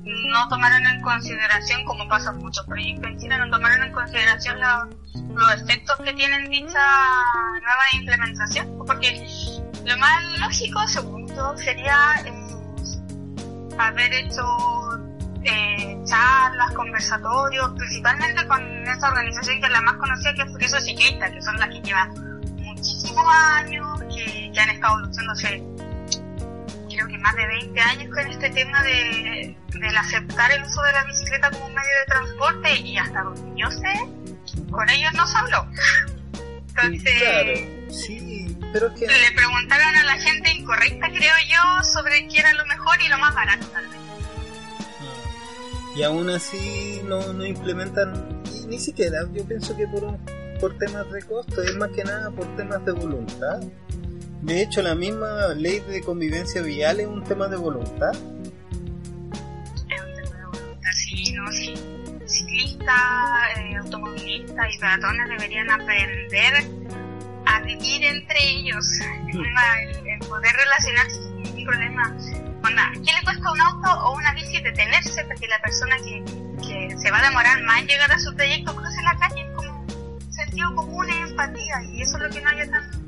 no tomaron en consideración, como pasa en muchos proyectos en China, no tomaron en consideración los efectos que tienen dicha nueva implementación, porque lo más lógico, según yo, sería eh, haber hecho eh, charlas, conversatorios, principalmente con esta organización que es la más conocida, que es Friso Ciclista, que son las que llevan muchísimos años, que, han estado luchando más de 20 años con este tema de, del aceptar el uso de la bicicleta como un medio de transporte y hasta donde yo sé, con ellos no se habló. Entonces, sí, pero que... le preguntaron a la gente incorrecta, creo yo, sobre qué era lo mejor y lo más barato tal vez. Y aún así no, no implementan ni siquiera, yo pienso que por, por temas de costo, es más que nada por temas de voluntad. De hecho, la misma ley de convivencia vial es un tema de voluntad. Es un tema de voluntad, sí, no, sí. Ciclistas, eh, automovilistas y peatones deberían aprender a vivir entre ellos, el, poder relacionarse sin problema. ¿Qué le cuesta un auto o una bici detenerse para que la persona que, que se va a demorar más en llegar a su trayecto cruce la calle? como sentido común y empatía, y eso es lo que no hay tan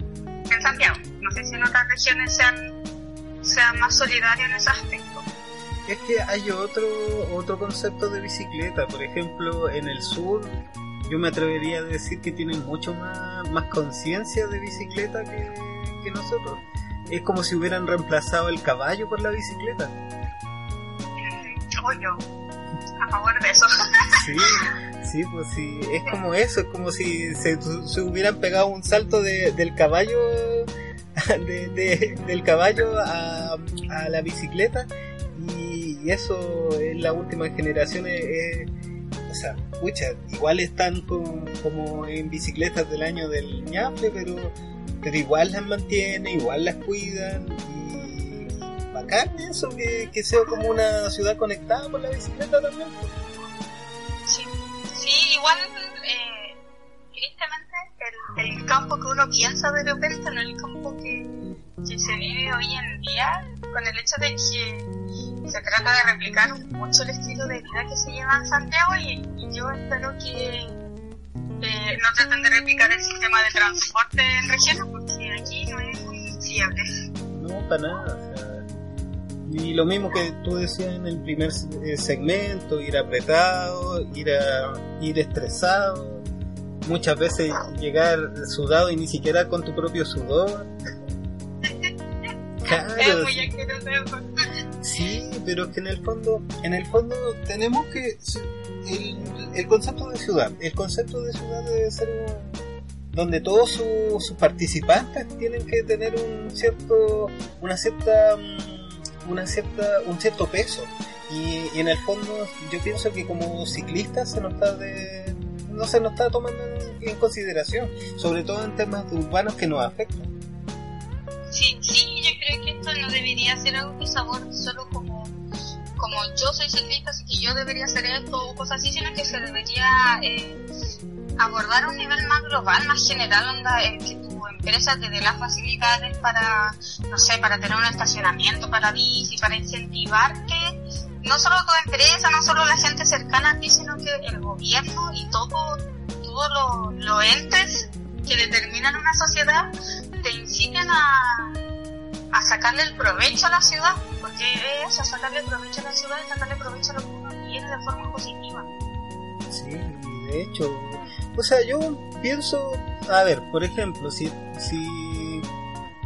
en Santiago. No sé si en otras regiones sean, sean más solidarios en ese aspecto. Es que hay otro, otro concepto de bicicleta. Por ejemplo, en el sur, yo me atrevería a decir que tienen mucho más, más conciencia de bicicleta que, que nosotros. Es como si hubieran reemplazado el caballo por la bicicleta. Mm, yo, a favor de eso. (laughs) Sí, Sí, pues sí, es como eso, es como si se, se hubieran pegado un salto de, del caballo (laughs) de, del caballo a, a la bicicleta y, eso en la última generación es, o sea, pucha, igual están como, en bicicletas del año del ñaple, pero, pero igual las mantienen, igual las cuidan y bacán eso, que, que sea como una ciudad conectada por la bicicleta también. Pues igual, eh, tristemente, el, el, campo que uno piensa de repente no es el campo que, que se vive hoy en día, con el hecho de que se trata de replicar mucho el estilo de vida que se lleva en Santiago y, y yo espero que eh, no traten de replicar el sistema de transporte en regiones porque aquí no es muy fiable. No, para nada. Y lo mismo que tú decías en el primer segmento, ir apretado, ir, a, ir estresado, muchas veces llegar sudado y ni siquiera con tu propio sudor. (laughs) claro. Sí, pero es que en el fondo, en el fondo tenemos que el, el concepto de ciudad, el concepto de ciudad debe ser un donde todos sus participantes tienen que tener un cierto una cierta una cierta, un cierto peso. Y, en el fondo yo pienso que como ciclistas se nos está de, no se nos está tomando en, consideración, sobre todo en temas urbanos que nos afectan. Sí, sí, yo creo que esto no debería ser algo que sabor solo como como yo soy ciclista, así que yo debería hacer esto o cosas así, sino que se debería eh, abordar a un nivel más global, más general, onda, que tu empresa te dé las facilidades para, no sé, para tener un estacionamiento para bici, para incentivar que no solo tu empresa, no solo la gente cercana a ti, sino que el gobierno y todo, todos los entes que determinan una sociedad te inciten a, a sacarle el provecho a la ciudad, porque es eso, sacarle provecho a la ciudad y sacarle provecho a lo que uno tiene de forma positiva. Sí, de hecho, o sea, yo pienso, a ver, por ejemplo, si, si,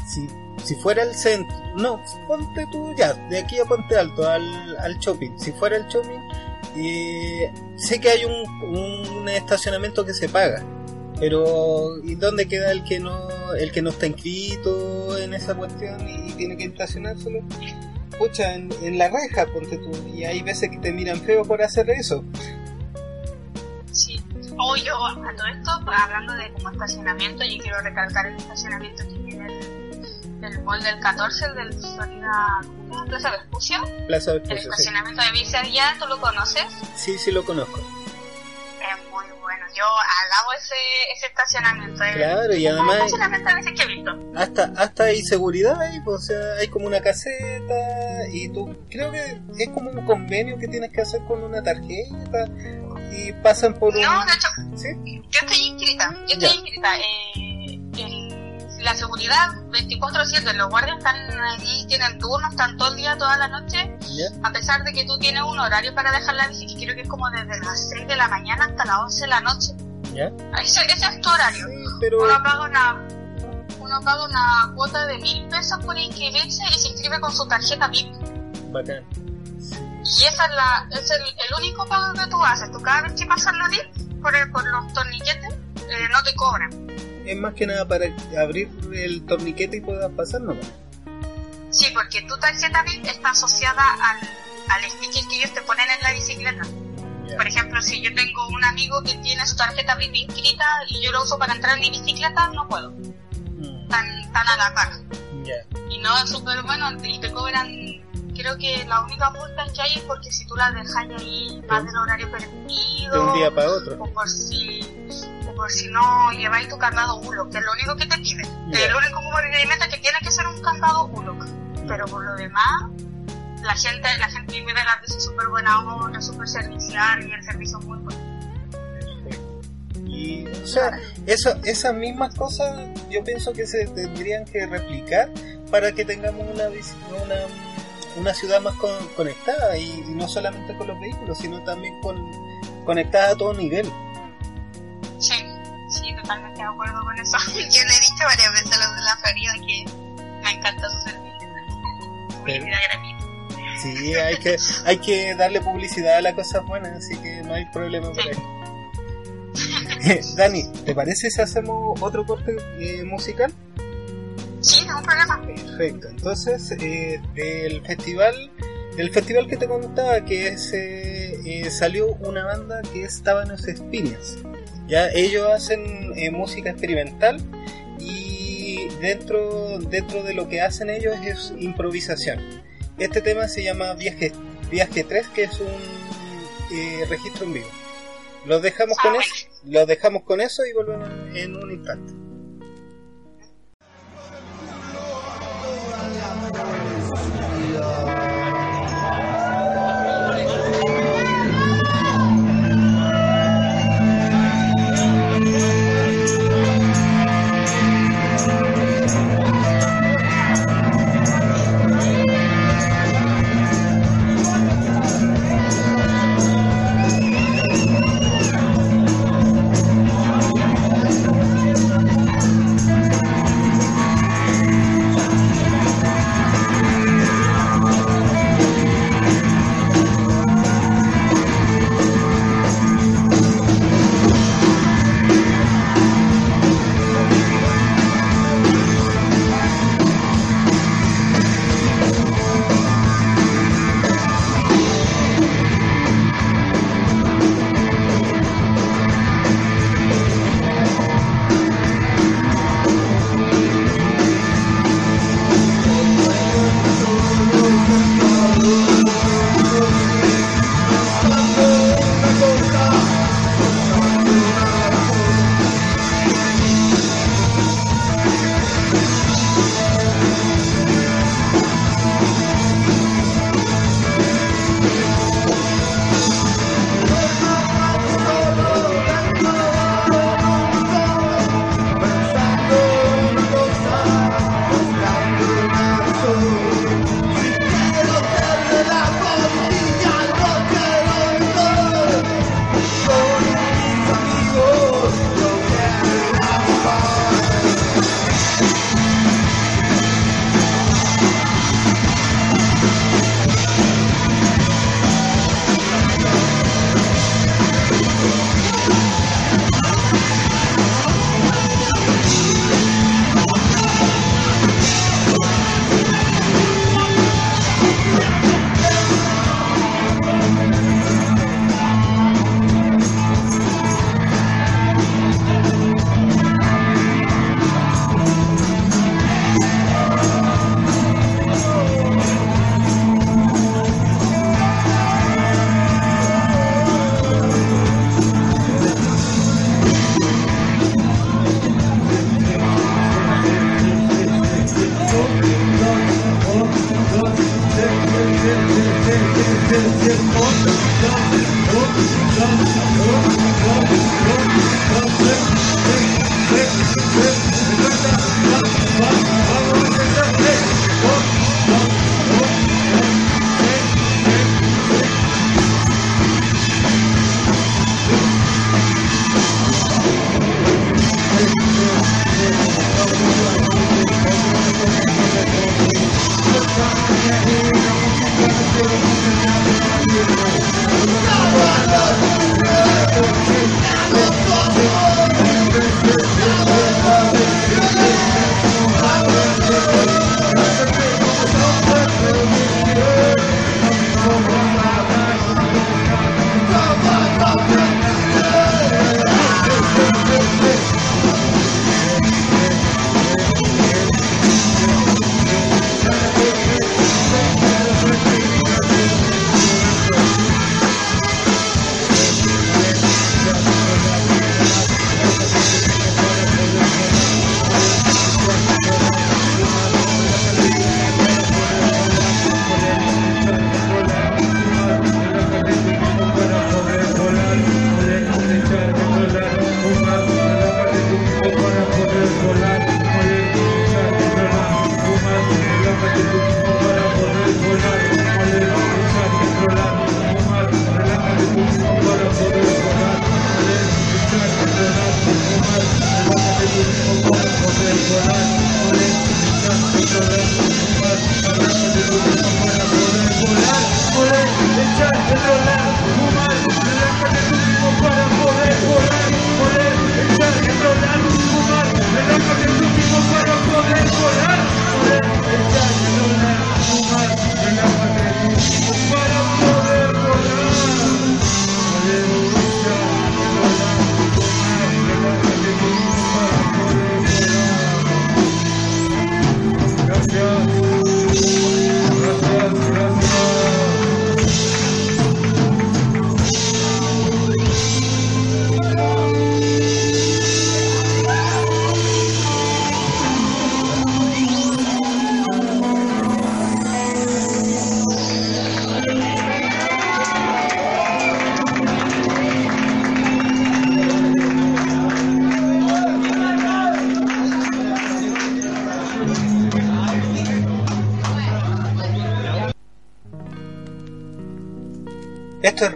si, si fuera el centro, no, ponte tú ya, de aquí a Ponte Alto, al, al shopping, si fuera el shopping, eh, sé que hay un, un estacionamiento que se paga, pero ¿y dónde queda el que no el que no está inscrito en esa cuestión y, tiene que estacionárselo? Pucha, en, en, la reja, ponte tú, y hay veces que te miran feo por hacer eso. O yo, a todo esto, pues, hablando de como estacionamiento, yo quiero recalcar el estacionamiento que tiene el, el mall del 14, el del Florida Plaza Vespucio. Plaza Vespucio. El estacionamiento de bici allá, ¿tú lo conoces? Sí, sí lo conozco. Es muy bueno. Yo alabo ese, ese estacionamiento. Claro, y además. estacionamiento a veces que he visto. Hasta, hasta hay seguridad ahí, pues, o sea, hay como una caseta y tú. Creo que es como un convenio que tienes que hacer con una tarjeta y pasan por un... No, de hecho, yo estoy inscrita, yo estoy inscrita. Eh, en la seguridad 24-7, los guardias están ahí, tienen turnos, están todo el día, toda la noche, a pesar de que tú tienes un horario para dejar la bici, que creo que es como desde las 6 de la mañana hasta las 11 de la noche. Ese, ese, es tu horario. pero... Uno paga una uno paga una cuota de mil pesos por inscribirse y se inscribe con su tarjeta VIP. Bacán. Y esa es, la, es el, el, único pago que tú haces. Tú cada vez que pasas la VIP por, por los torniquetes, eh, no te cobran. Es más que nada para abrir el torniquete y puedas pasar nomás. Sí, porque tu tarjeta VIP está asociada al, al sticker que ellos te ponen en la bicicleta. Yeah. Por ejemplo, si yo tengo un amigo que tiene su tarjeta VIP inscrita y yo lo uso para entrar en mi bicicleta, no puedo. Mm. Tan, tan a la par. Yeah. Y no es súper bueno y te cobran creo que la única multa que hay es porque si tú la dejas ahí más del horario permitido. De un día para otro. O por si, o por si no lleváis tu candado ULOC, que es lo único que te pide. Yeah. El único requerimiento es que tiene que ser un candado ULOC. Pero por lo demás, la gente, la gente vive de la es súper buena onda, súper servicial y el servicio es muy bueno. Y, o sea, eso, esas mismas cosas yo pienso que se tendrían que replicar para que tengamos una, una una ciudad más con, conectada y, y, no solamente con los vehículos, sino también con conectada a todo nivel. Sí, sí, totalmente de acuerdo con eso. (laughs) Yo le he dicho varias veces a los de la feria que me encanta su servicio. Publicidad gratuita. Sí, hay que, hay que darle publicidad a las cosas buenas, así que no hay problema por ahí. (laughs) Dani, ¿te parece si hacemos otro corte eh, musical? Sí. Perfecto. Entonces, eh, del festival, del festival que te contaba, que es, eh, eh, salió una banda que estaba en los Espinas. Ya ellos hacen eh, música experimental y dentro, dentro de lo que hacen ellos es improvisación. Este tema se llama Viaje, Viaje 3, que es un registro en vivo. Los dejamos con eso, los dejamos con eso y volvemos en un instante.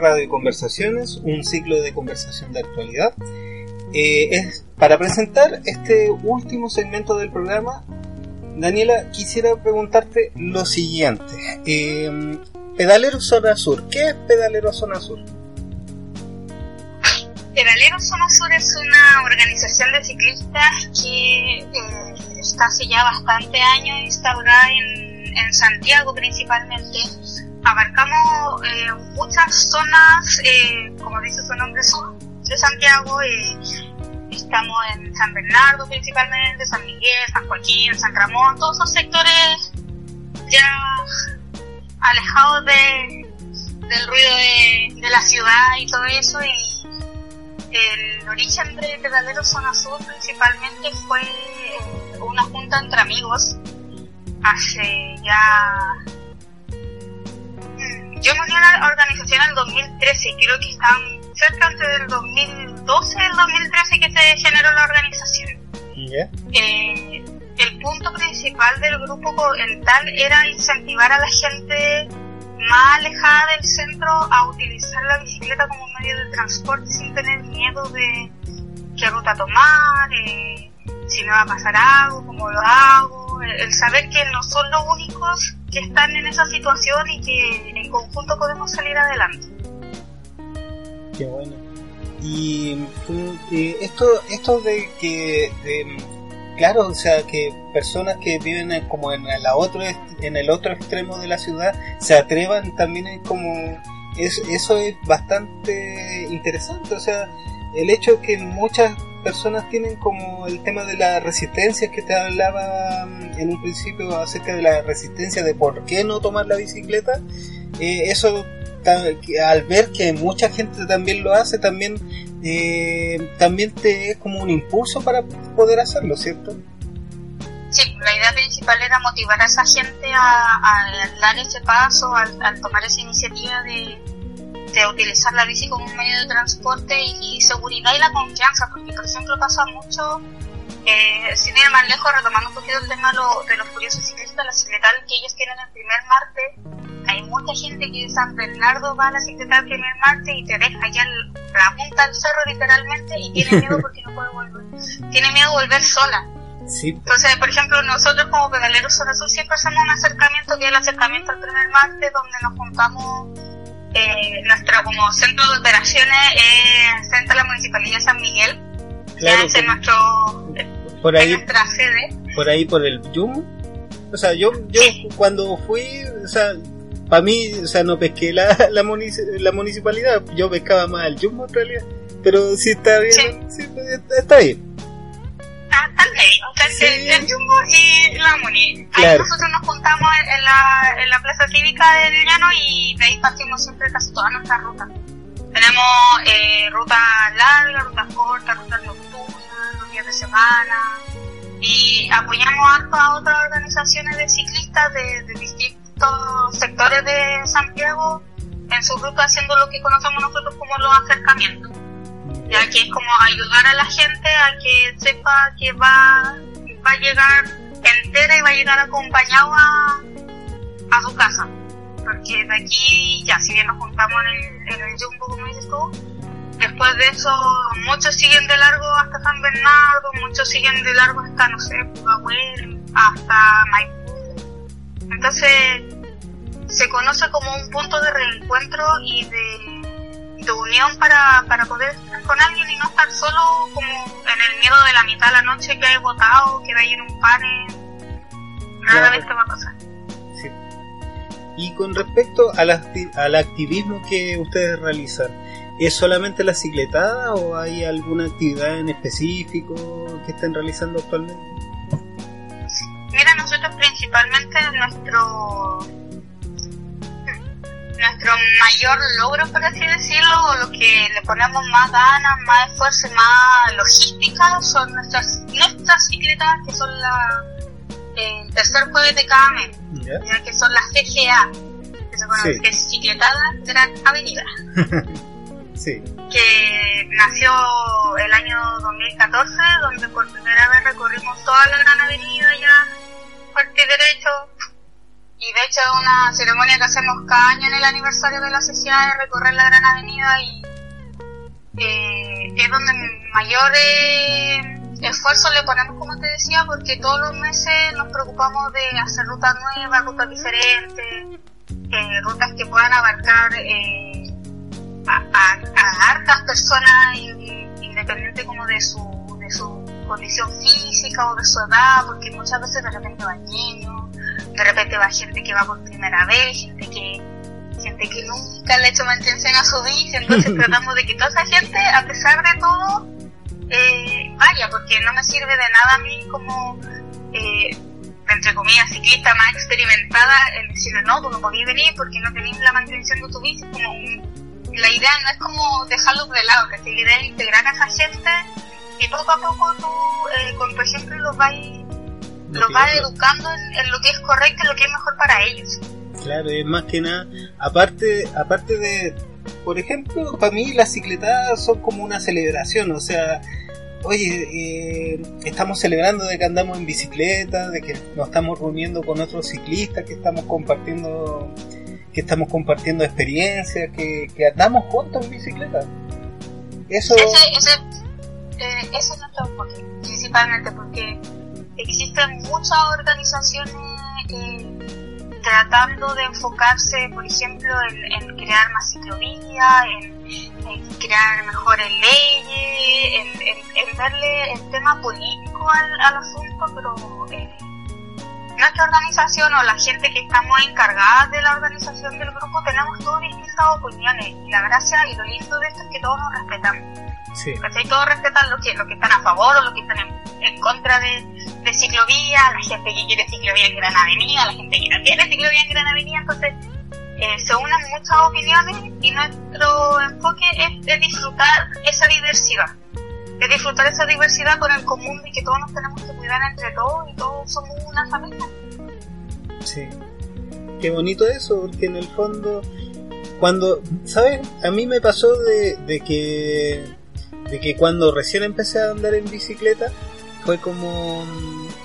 Radio Conversaciones, un ciclo de conversación de actualidad. Eh, es para presentar este último segmento del programa. Daniela, quisiera preguntarte lo siguiente. Eh, Pedalero Zona Sur, ¿qué es Pedalero Zona Sur? Pedalero Zona Sur es una organización de ciclistas que eh, está hace ya bastante años instaurada en, en Santiago principalmente abarcamos eh, muchas zonas, eh, como dice su nombre, sur de Santiago. Eh, estamos en San Bernardo principalmente, San Miguel, San Joaquín, San Ramón, todos esos sectores ya alejados de, del ruido de, de la ciudad y todo eso. Y el origen de Pedalero Zona Sur principalmente fue una junta entre amigos hace ya yo me uní a la organización en el 2013 y creo que están cerca del 2012, el 2013 que se generó la organización. Eh, el punto principal del grupo en tal era incentivar a la gente más alejada del centro a utilizar la bicicleta como medio de transporte sin tener miedo de qué ruta tomar, eh, si me va a pasar algo, cómo lo hago, el saber que no son los únicos que están en esa situación y que en conjunto podemos salir adelante. Qué bueno. Y eh, esto, esto de que, claro, o sea, que personas que viven como en, la otro, en el otro extremo de la ciudad se atrevan también es como, eso es bastante interesante, o sea, el hecho que muchas personas tienen como el tema de la resistencia que te hablaba mm, en un principio acerca de la resistencia de por qué no tomar la bicicleta, eh, eso al ver que mucha gente también lo hace, también eh, también te es como un impulso para poder hacerlo, ¿cierto? Sí, la idea principal era motivar a esa gente a, dar ese paso, al tomar esa iniciativa de, de utilizar la bici como un medio de transporte y, seguridad y la confianza, porque por ejemplo pasa mucho, eh, sin ir más lejos, retomando un poquito el tema de los curiosos ciclistas, la cicletal que ellos tienen el primer martes, hay mucha gente que de San Bernardo va a la cicletal el primer martes y te deja ya la punta del cerro literalmente y tiene (laughs) miedo porque no puede volver, tiene miedo de volver sola. Sí. Entonces, por ejemplo, nosotros como pedaleros Sur siempre hacemos un acercamiento que es el acercamiento al primer martes donde nos juntamos eh, nuestro como centro de operaciones es centro de la Municipalidad de San Miguel. Claro, ya es nuestro, por ahí, nuestra sede. Por ahí, por el Yum. O sea, yo, yo cuando fui, o sea, para mí, o sea, no pesqué la, (laughs) la, la municipalidad, yo pescaba más el Yum en realidad. Pero si está bien, sí. está bien el, Jumbo y la Muni. Ahí nosotros nos juntamos en la, en la plaza cívica del Llano y de ahí partimos siempre casi toda nuestra ruta. Tenemos eh, rutas largas, rutas cortas, rutas nocturnas, los días de semana. Y apoyamos harto a otras organizaciones de ciclistas de, de distintos sectores de Santiago en su ruta haciendo lo que conocemos nosotros como los acercamientos ya que es como ayudar a la gente a que sepa que va, va a llegar entera y va a llegar acompañado a, a su casa. Porque de aquí, ya, si bien nos juntamos en el, en el Jumbo, como dices tú, después de eso, muchos siguen de largo hasta San Bernardo, muchos siguen de largo hasta, no sé, Pudahuel, hasta Maipú. Entonces, se conoce como un punto de reencuentro y de de unión para, para poder estar con alguien y no estar solo como en el miedo de la mitad de la noche que hay votado, que hay en un panel. Rara vez te va a pasar. Sí. Y con respecto al, al activismo que ustedes realizan, ¿es solamente la cicletada o hay alguna actividad en específico que estén realizando actualmente? Mira, nosotros principalmente nuestro nuestro mayor logro, por así decirlo, o lo que le ponemos más ganas, más esfuerzo, más logística, son nuestras nuestras cicletas, que son la, el tercer jueves de cada mes, que son las CGA, que se conoce, que es Cicletada Gran Avenida. (laughs) sí. Que nació el año 2014, donde por primera vez recorrimos toda la Gran Avenida ya, parte derecho, y de hecho es una ceremonia que hacemos cada año en el aniversario de la sociedad de recorrer la Gran Avenida y eh, es donde mayor eh, esfuerzo le ponemos, como te decía, porque todos los meses nos preocupamos de hacer rutas nuevas, rutas diferentes, eh, rutas que puedan abarcar eh, a, a, hartas personas independiente como de su, de su condición física o de su edad, porque muchas veces de repente van niños, de repente va gente que va por primera vez, gente que gente que nunca le ha hecho mantención a su vida, entonces (laughs) tratamos de que toda esa gente, a pesar de todo, eh, vaya, porque no me sirve de nada a mí como, eh, entre comillas, ciclista más experimentada, el decirle, no, tú no podías venir porque no tenías la mantención de tu bici, como la idea no es como dejarlos de lado, que la idea es integrar a esa gente y poco a poco tú, eh, con tu ejemplo, los vas, los vas educando en, en, lo que es correcto y lo que es mejor para ellos. Claro, es más que nada, aparte, aparte de, por ejemplo, para mí las cicletadas son como una celebración, o sea, oye, eh, estamos celebrando de que andamos en bicicleta, de que nos estamos reuniendo con otros ciclistas, que estamos compartiendo, que estamos compartiendo experiencias, que, que andamos juntos en bicicleta. Eso... Ese, ese, eh, ese es nuestro enfoque, principalmente porque existen muchas organizaciones eh, tratando de enfocarse, por ejemplo, en, crear más ciclovías, en, crear mejores leyes, en, darle el tema político al, asunto, pero eh, nuestra organización o la gente que estamos encargada de la organización del grupo tenemos todas distintas opiniones y la gracia y lo lindo de esto es que todos nos respetamos. Sí. Todos respetan los que, lo que están a favor o los que están en, contra de, de ciclovía, la gente que quiere ciclovía en Gran Avenida, la gente que no quiere ciclovía en Gran Avenida, entonces eh, se unen muchas opiniones y nuestro enfoque es de disfrutar esa diversidad, de disfrutar esa diversidad con el común de que todos nos tenemos que cuidar entre todos y todos somos una familia. Sí, qué bonito eso, porque en el fondo, cuando, ¿sabes? A mí me pasó de, de que de que cuando recién empecé a andar en bicicleta fue como,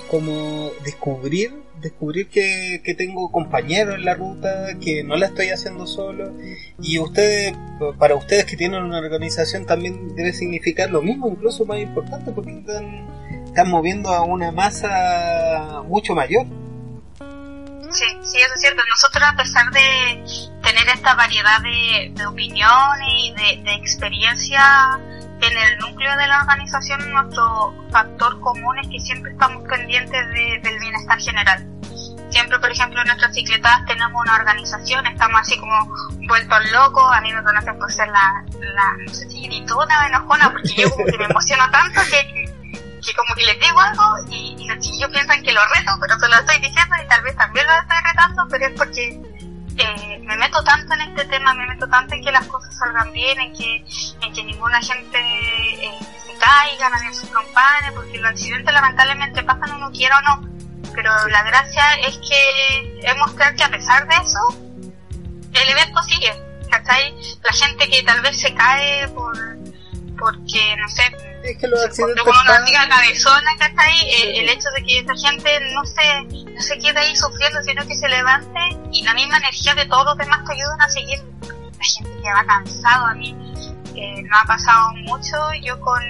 como descubrir, descubrir que, que tengo compañeros en la ruta, que no la estoy haciendo solo y ustedes, para ustedes que tienen una organización también debe significar lo mismo, incluso más importante porque están, están moviendo a una masa mucho mayor. Sí, sí, eso es cierto. Nosotros, a pesar de tener esta variedad de, de opiniones y de, de experiencia en el núcleo de la organización nuestro factor común es que siempre estamos pendientes del bienestar general. Siempre, por ejemplo, en nuestras cicletas tenemos una organización, estamos así como vueltos locos, a mí me conocen por ser la, la no sé si gritona o enojona, porque yo como que me (laughs) emociono tanto que, que como que les digo algo y, y los chiquillos piensan que lo reto, pero se lo estoy diciendo y tal vez también lo estoy retando, pero es porque eh, me meto tanto en este tema, me meto tanto en que las cosas salgan bien, en que, en que ninguna gente eh, se caiga, nadie se acompañe, porque los accidentes lamentablemente pasan uno quiera o no. Pero la gracia es que es mostrar que a pesar de eso, el evento sigue. ¿Cachai? La gente que tal vez se cae por porque, no sé, es que los accidentes con una amiga cabezona, ¿cachai? El, el hecho de que esa gente no se, no se quede ahí sufriendo, sino que se levante y la misma energía de todos los demás te ayudan a seguir. La gente que va cansado, a mí eh, no ha pasado mucho. Yo con,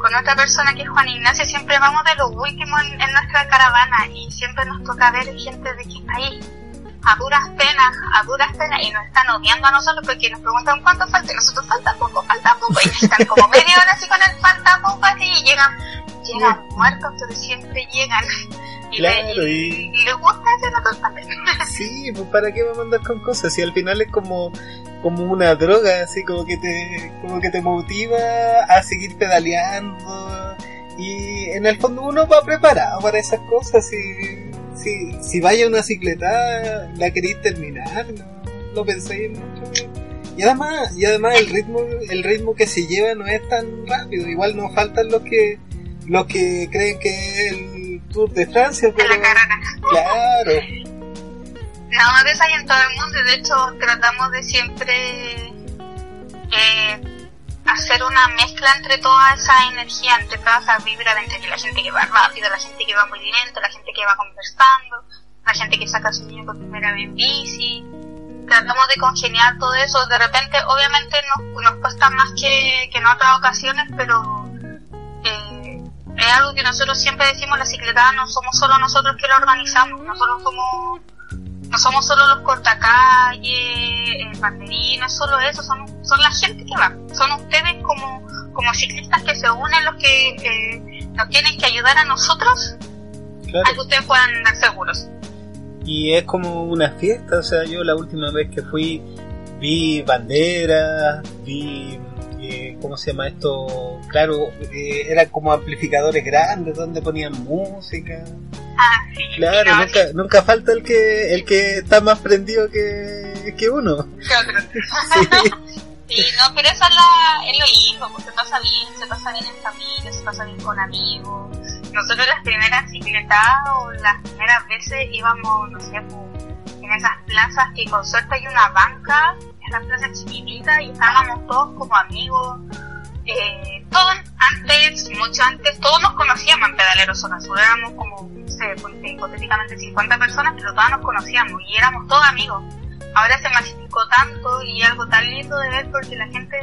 con otra persona que es Juan Ignacio siempre vamos de los últimos en, en nuestra caravana y siempre nos toca ver gente de que está ahí a duras penas, a duras penas, y nos están odiando a nosotros porque nos preguntan cuánto falta, y nosotros falta poco, falta poco, y están como media hora así con el falta poco así, y llegan, llegan muertos, pero siempre llegan. Y, claro, le, y... y le gusta ese no (laughs) Sí, pues para qué me mandas con cosas, si al final es como como una droga, así como que te como que te motiva a seguir pedaleando y en el fondo uno va preparado para esas cosas y si, si vaya una cicleta, la queréis terminar, no, no penséis mucho. Y además, y además el ritmo, el ritmo que se lleva no es tan rápido, igual nos faltan los que los que creen que es el Tour de Francia, pero claro. No, de hay en todo el mundo, de hecho tratamos de siempre eh, hacer una mezcla entre toda esa energía, entre toda esa vibra, entre la gente que va rápido, la gente que va muy lento, la gente que va conversando, la gente que saca a su niño por primera vez en bici. Tratamos de congeniar todo eso. De repente, obviamente, nos, nos cuesta más que, que en otras ocasiones, pero eh, es algo que nosotros siempre decimos, la cicletada no somos solo nosotros que lo organizamos, nosotros somos no somos solo los cortacalles, el banderín, no es solo eso, son, son la gente que va, son ustedes como, como ciclistas que se unen los que eh, nos tienen que ayudar a nosotros a que ustedes puedan andar seguros. Y es como una fiesta, o sea, yo la última vez que fui vi banderas, vi eh, ¿cómo se llama esto? Claro, eh, eran como amplificadores grandes donde ponían música. Ah, sí, Claro, no, nunca, nunca falta el que el que está más prendido que, que uno. (laughs) sí. Sí, no, pero eso es, la, es lo lindo, porque se pasa bien, se pasa bien en familia, se pasa bien con amigos. Nosotros las primeras cicletadas o las primeras veces íbamos, no sé, en esas plazas que con suerte hay una banca, esas plazas chiquititas, y estábamos todos como amigos. Eh, todos antes, mucho antes, todos nos conocíamos en Pedalero Zona Sur, éramos como, no sé, hipotéticamente 50 personas, pero todos nos conocíamos y éramos todos amigos ahora se masificó tanto y algo tan lindo de ver porque la gente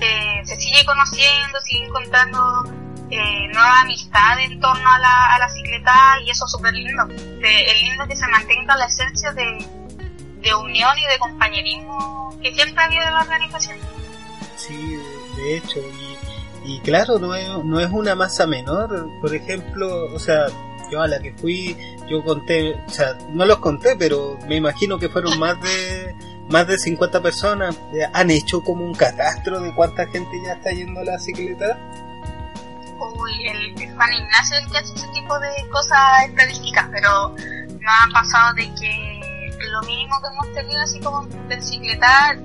eh, se sigue conociendo, sigue encontrando eh, nuevas amistades en torno a la, a la cicleta y eso es súper lindo. De- es lindo que se mantenga la esencia de, de unión y de compañerismo que siempre ha habido en la organización. Sí, de hecho, y, y claro, no es, no es una masa menor. Por ejemplo, o sea, yo a la que fui, yo conté, o sea, no los conté, pero me imagino que fueron más de más de 50 personas. Han hecho como un catastro de cuánta gente ya está yendo a la cicleta. Uy, el, el Juan Ignacio es el que hace ese tipo de cosas estadísticas, pero nos ha pasado de que lo mínimo que hemos tenido así como en bicicleta,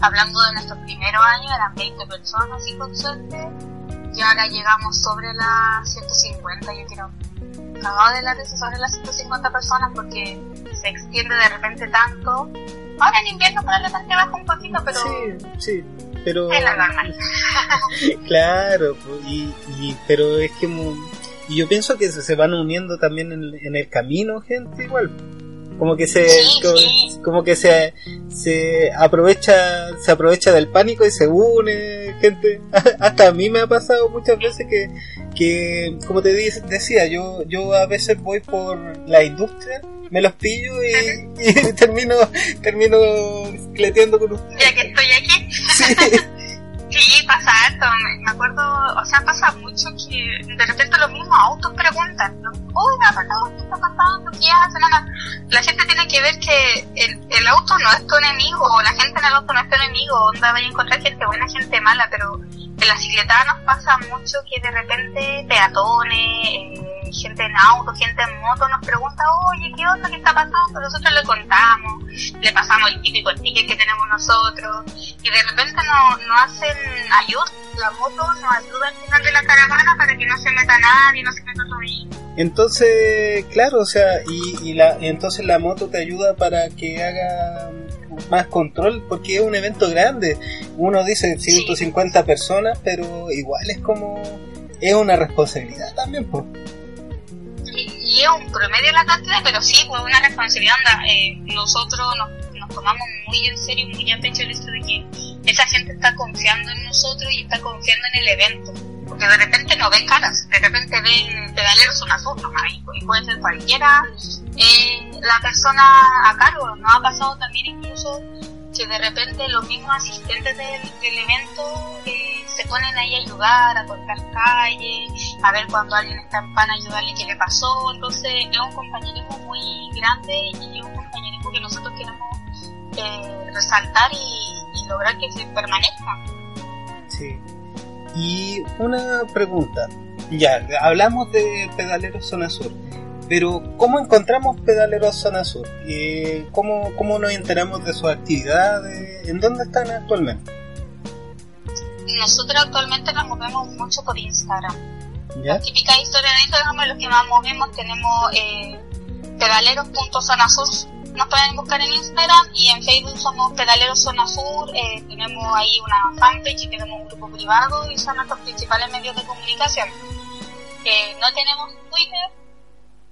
hablando de nuestros primeros años, eran 20 personas así con suerte, y ahora llegamos sobre las 150, yo creo. Cagado de la risa sobre las 150 personas porque se extiende de repente tanto. Ahora en invierno probablemente baja un poquito, pero Sí, sí, pero es la normal. (laughs) claro, pues, y, y- pero es que y yo pienso que se, se van uniendo también en, en el camino gente igual. Como que se como, que se se aprovecha se aprovecha del pánico y se une gente. (laughs) Hasta a mí me ha pasado muchas veces que que como te decía, yo yo a veces voy por la industria, me los pillo y, (laughs) y termino termino cleteando con ustedes. Ya que estoy aquí. Sí. (laughs) Sí, pasa harto. Me, acuerdo, o sea, pasa mucho que de repente los mismos autos preguntan, oiga, pero ¿qué está pasando? ¿Qué hacen? No, no. La gente tiene que ver que el, el auto no es tu enemigo, o la gente en el auto no es tu enemigo, onda vaya a encontrar gente buena, gente mala, pero en la cicletada nos pasa mucho que de repente peatones, eh, gente en auto, gente en moto nos pregunta, oye, ¿qué onda? ¿Qué está pasando? Nosotros le contamos, le pasamos el típico ticket que tenemos nosotros, y de repente nos no hacen ayuda, la moto nos ayuda al final de la caravana para que no se meta nadie, no se meta vehículo. Entonces, claro, o sea, y, y la, y entonces la moto te ayuda para que haga más control, porque es un evento grande. Uno dice 150 personas, pero igual es como, es una responsabilidad también, pues. Y, es un promedio la cantidad, pero sí, pues una responsabilidad. Eh, nosotros nos, tomamos muy en serio muy a pecho el hecho de que esa gente está confiando en nosotros y está confiando en el evento. Porque de repente no ven caras, de repente ven pedaleros asuntos, y, y puede ser cualquiera. Eh, la persona a cargo, nos ha pasado también incluso que de repente los mismos asistentes del, del evento eh, se ponen ahí a ayudar, a cortar calles, a ver cuando alguien está en pan, ayudarle qué le pasó. Entonces es un compañerismo muy grande y es un compañerismo que nosotros queremos eh, resaltar y, y lograr que se permanezca. Sí. Y una pregunta. Ya, hablamos de Pedaleros Zona Sur. Pero, ¿cómo encontramos Pedaleros Zona Sur? Eh, ¿cómo, ¿Cómo nos enteramos de sus actividades? ¿En dónde están actualmente? Nosotros actualmente nos movemos mucho por Instagram. Típicas historias de Instagram es los que más movemos. Tenemos eh, pedaleros.zonasur. Nos pueden buscar en Instagram y en Facebook somos Pedaleros Zona Sur. eh, tenemos ahí una fanpage y tenemos un grupo privado y son nuestros principales medios de comunicación. Eh, no tenemos Twitter.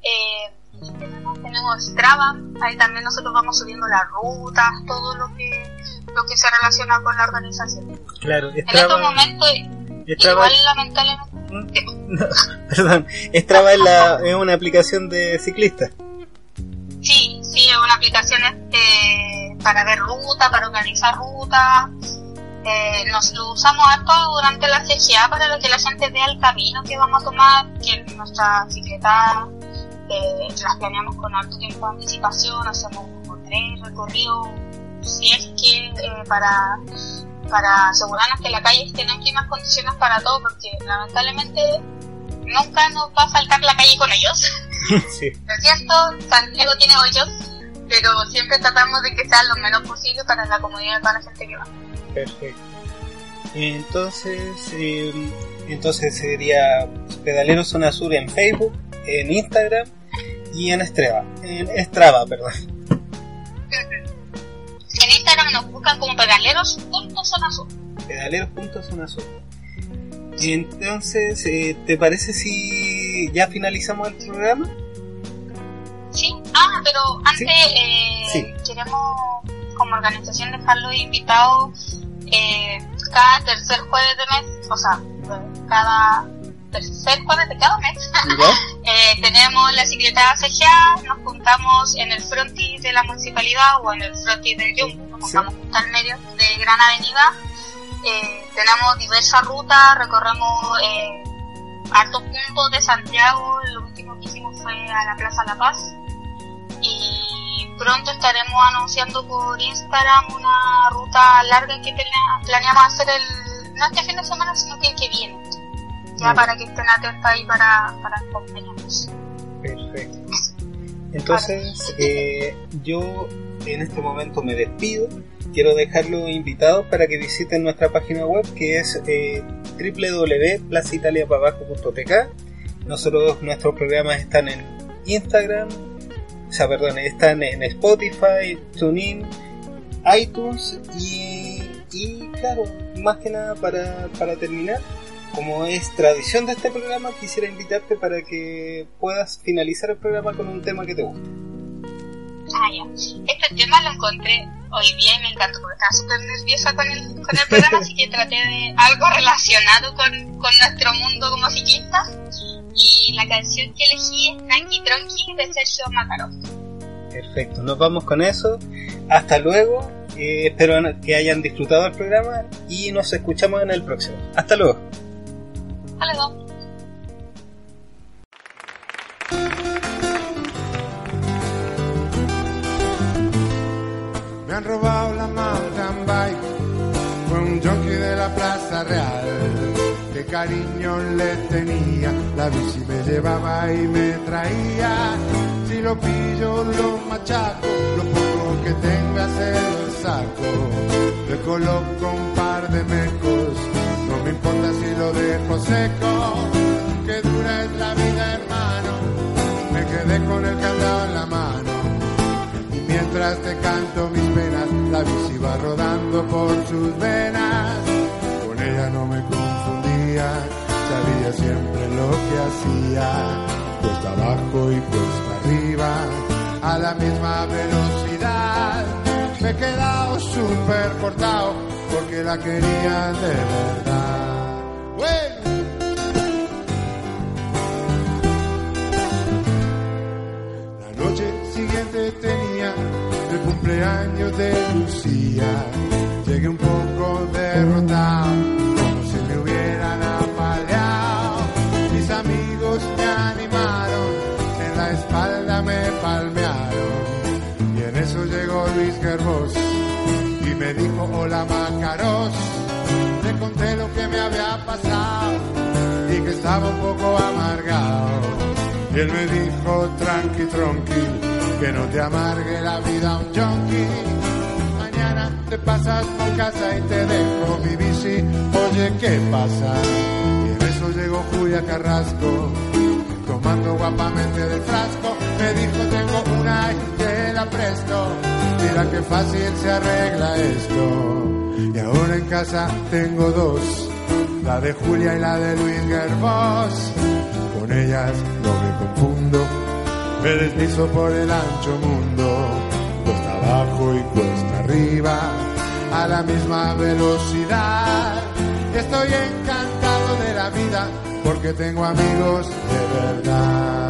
Eh, ¿qué tenemos? Strava, ahí también nosotros vamos subiendo las rutas, todo lo que lo que se relaciona con la organización. Claro, En estos momentos, igual lamentablemente... (laughs) No, perdón, Strava es, la, es una aplicación de ciclistas. Sí, sí, es una aplicación eh, para ver ruta, para organizar rutas. Eh, nos lo usamos harto durante la CGA para que la gente vea el camino que vamos a tomar, que nuestra bicicleta eh, las planeamos con alto tiempo de anticipación, hacemos como tres recorridos, si es que eh, para, para asegurarnos que la calle esté en óptimas condiciones para todo, porque lamentablemente nunca nos va a faltar la calle con ellos. (laughs) Sí. Es cierto, Santiago tiene hoyos, pero siempre tratamos de que sea lo menos posible para la comodidad de toda la gente que va. Perfecto. Entonces, eh, entonces sería Pedalero Zona Sur en Facebook, en Instagram y en Strava. En Strava, perdón. En Instagram nos buscan como pedaleros.zonasur. Pedaleros.zonasur. Entonces, eh, ¿te parece si ya finalizamos el programa? Sí, ah, pero antes Sí. eh, Sí. queremos como organización dejarlo invitado eh, cada tercer jueves de mes, o sea, cada tercer jueves de cada mes. (laughs) Eh, tenemos la Secretaría CGA, nos juntamos en el frontis de la municipalidad o en el frontis del Yum, nos Sí. juntamos justo al medio de Gran Avenida. Eh, tenemos diversas rutas, recorremos eh, hartos puntos de Santiago, lo último que hicimos fue a la Plaza La Paz. Y pronto estaremos anunciando por Instagram una ruta larga que plane- planeamos hacer el, no este fin de semana, sino que el que viene ya para que estén atentos ahí para, para. Perfecto. Entonces, eh, yo en este momento me despido. Quiero dejarlos invitados para que visiten nuestra página web que es eh, www.placitaliapabajo.tk. Nosotros, nuestros programas están en Instagram, o sea, perdón, están en Spotify, TuneIn, iTunes y, y claro, más que nada para, para terminar, como es tradición de este programa, quisiera invitarte para que puedas finalizar el programa con un tema que te guste. Ah, ya. Este tema lo encontré hoy día y me encantó porque estaba súper nerviosa con el, con el programa, así que traté de algo relacionado con, con nuestro mundo como ciclistas. Y la canción que elegí es Tranqui Tronqui de Sergio Makarov. Perfecto, nos vamos con eso. Hasta luego. eh, espero que hayan disfrutado el programa y nos escuchamos en el próximo. Hasta luego. Me han robado la mountain bike, fue un junkie de la Plaza Real. Qué cariño le tenía, la bici me llevaba y me traía. Si lo pillo, lo machaco, lo poco que tenga se lo saco. Le coloco un par de mecos, no me importa si lo dejo seco. Que dura es la vida, hermano, me quedé con el candado en la mano. Y mientras te canto mis penas, la bici va rodando por sus venas. Con ella no me confundía, sabía siempre lo que hacía. Cuesta abajo y cuesta arriba, a la misma velocidad. Me he quedado súper cortado porque la quería de verdad. Tenía el cumpleaños de Lucía. Llegué un poco derrotado, como si me hubieran apaleado. Mis amigos me animaron, en la espalda me palmearon. Y en eso llegó Luis Gervos y me dijo, hola Macaros. Le conté lo que me había pasado y que estaba un poco amargado. Y él me dijo, tranqui, tronqui, que no te amargue la vida un junkie. Mañana te pasas por casa y te dejo mi bici. Oye, ¿qué pasa? Y en eso llegó Julia Carrasco, tomando guapamente del frasco. Me dijo, tengo una y te la presto. Mira qué fácil se arregla esto. Y ahora en casa tengo dos, la de Julia y la de Luis Gervos. Con ellas no me confundo, Me deslizo por el ancho mundo, cuesta abajo y cuesta arriba, a la misma velocidad. Estoy encantado de la vida porque tengo amigos de verdad.